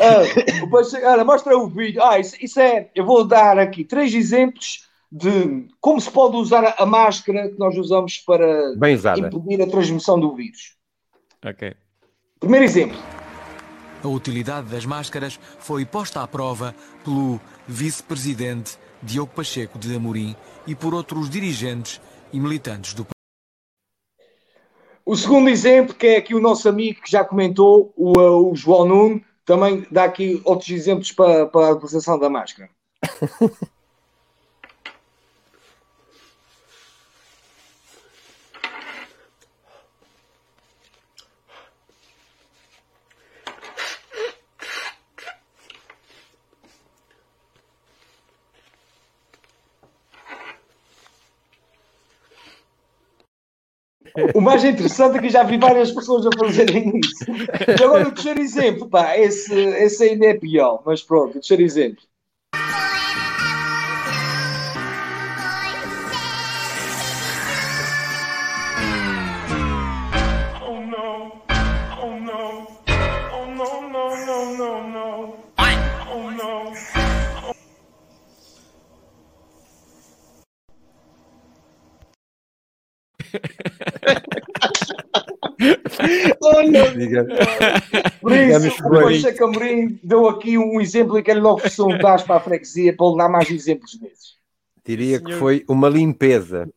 ah, depois, olha, mostra o vídeo. Ah, isso, isso é. Eu vou dar aqui três exemplos de como se pode usar a máscara que nós usamos para impedir a transmissão do vírus. Ok. Primeiro exemplo. A utilidade das máscaras foi posta à prova pelo vice-presidente Diogo Pacheco de Amorim e por outros dirigentes e militantes do o segundo exemplo, que é aqui o nosso amigo que já comentou, o, o João Nuno, também dá aqui outros exemplos para, para a utilização da máscara. (laughs) O mais interessante é que já vi várias pessoas a fazerem isso. E agora o terceiro exemplo, pá, esse, esse ainda é pior, mas pronto, o terceiro exemplo. Não. Por isso, o Pacheco Amorim deu aqui um exemplo em que ele não ofereceu um tacho para a freguesia para ele dar mais exemplos desses. Diria que foi uma limpeza.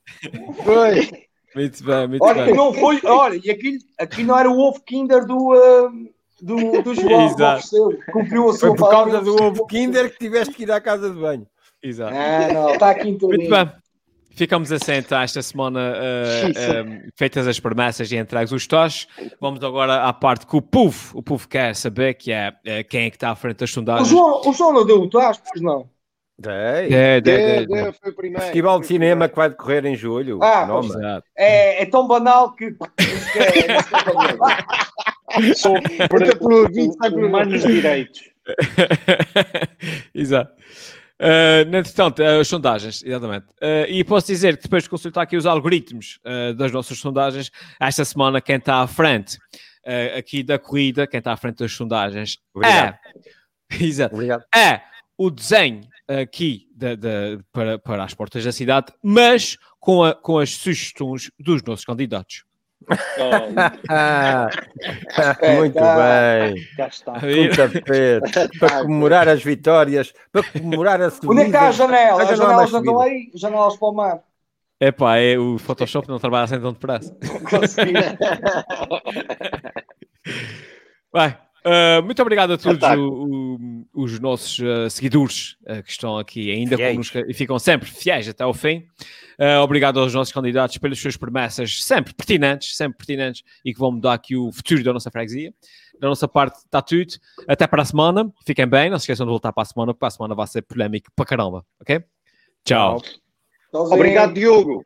Foi. Muito bem, muito olha, bem. Não foi, olha, e aqui, aqui não era o ovo Kinder do, uh, do, do João Exato. Cumpriu a sua Foi por causa do ovo Kinder que tiveste que ir à casa de banho. Exato. Ah, não, está aqui em Muito bem. Ficamos assim então esta semana uh, um, feitas as promessas e entregues os tos. Vamos agora à parte que o povo, o povo quer saber, que é uh, quem é que está à frente das sondagens. O João, o João não deu o tos, pois não? Dei. É, dei, dei, foi o primeiro. Festival de Cinema que vai decorrer em julho. Ah, é, é tão banal que. Sou para proibido humanos direitos. (laughs) Exato. Uh, entretanto, as sondagens, exatamente. Uh, e posso dizer que depois de consultar aqui os algoritmos uh, das nossas sondagens, esta semana quem está à frente uh, aqui da corrida, quem está à frente das sondagens Obrigado. é, (laughs) exato, Obrigado. é o desenho aqui de, de, para, para as portas da cidade, mas com, a, com as sugestões dos nossos candidatos. Muito bem. Cá está. Quinta-feira. Para (laughs) comemorar as vitórias, para comemorar a subida. Onde é que está a janela? As janelas estão aí, janelas para o mar. É pá, é, o Photoshop não trabalha assim tão depressa. (laughs) Consegui. Vai. Uh, muito obrigado a todos o, o, os nossos uh, seguidores uh, que estão aqui ainda conosco e ficam sempre fiéis até ao fim. obrigado aos nossos candidatos pelas suas promessas sempre pertinentes, sempre pertinentes e que vão mudar aqui o futuro da nossa freguesia. Da nossa parte está tudo. Até para a semana. Fiquem bem. Não se esqueçam de voltar para a semana, porque para a semana vai ser polémico para caramba. Ok? Tchau. Obrigado, Diogo.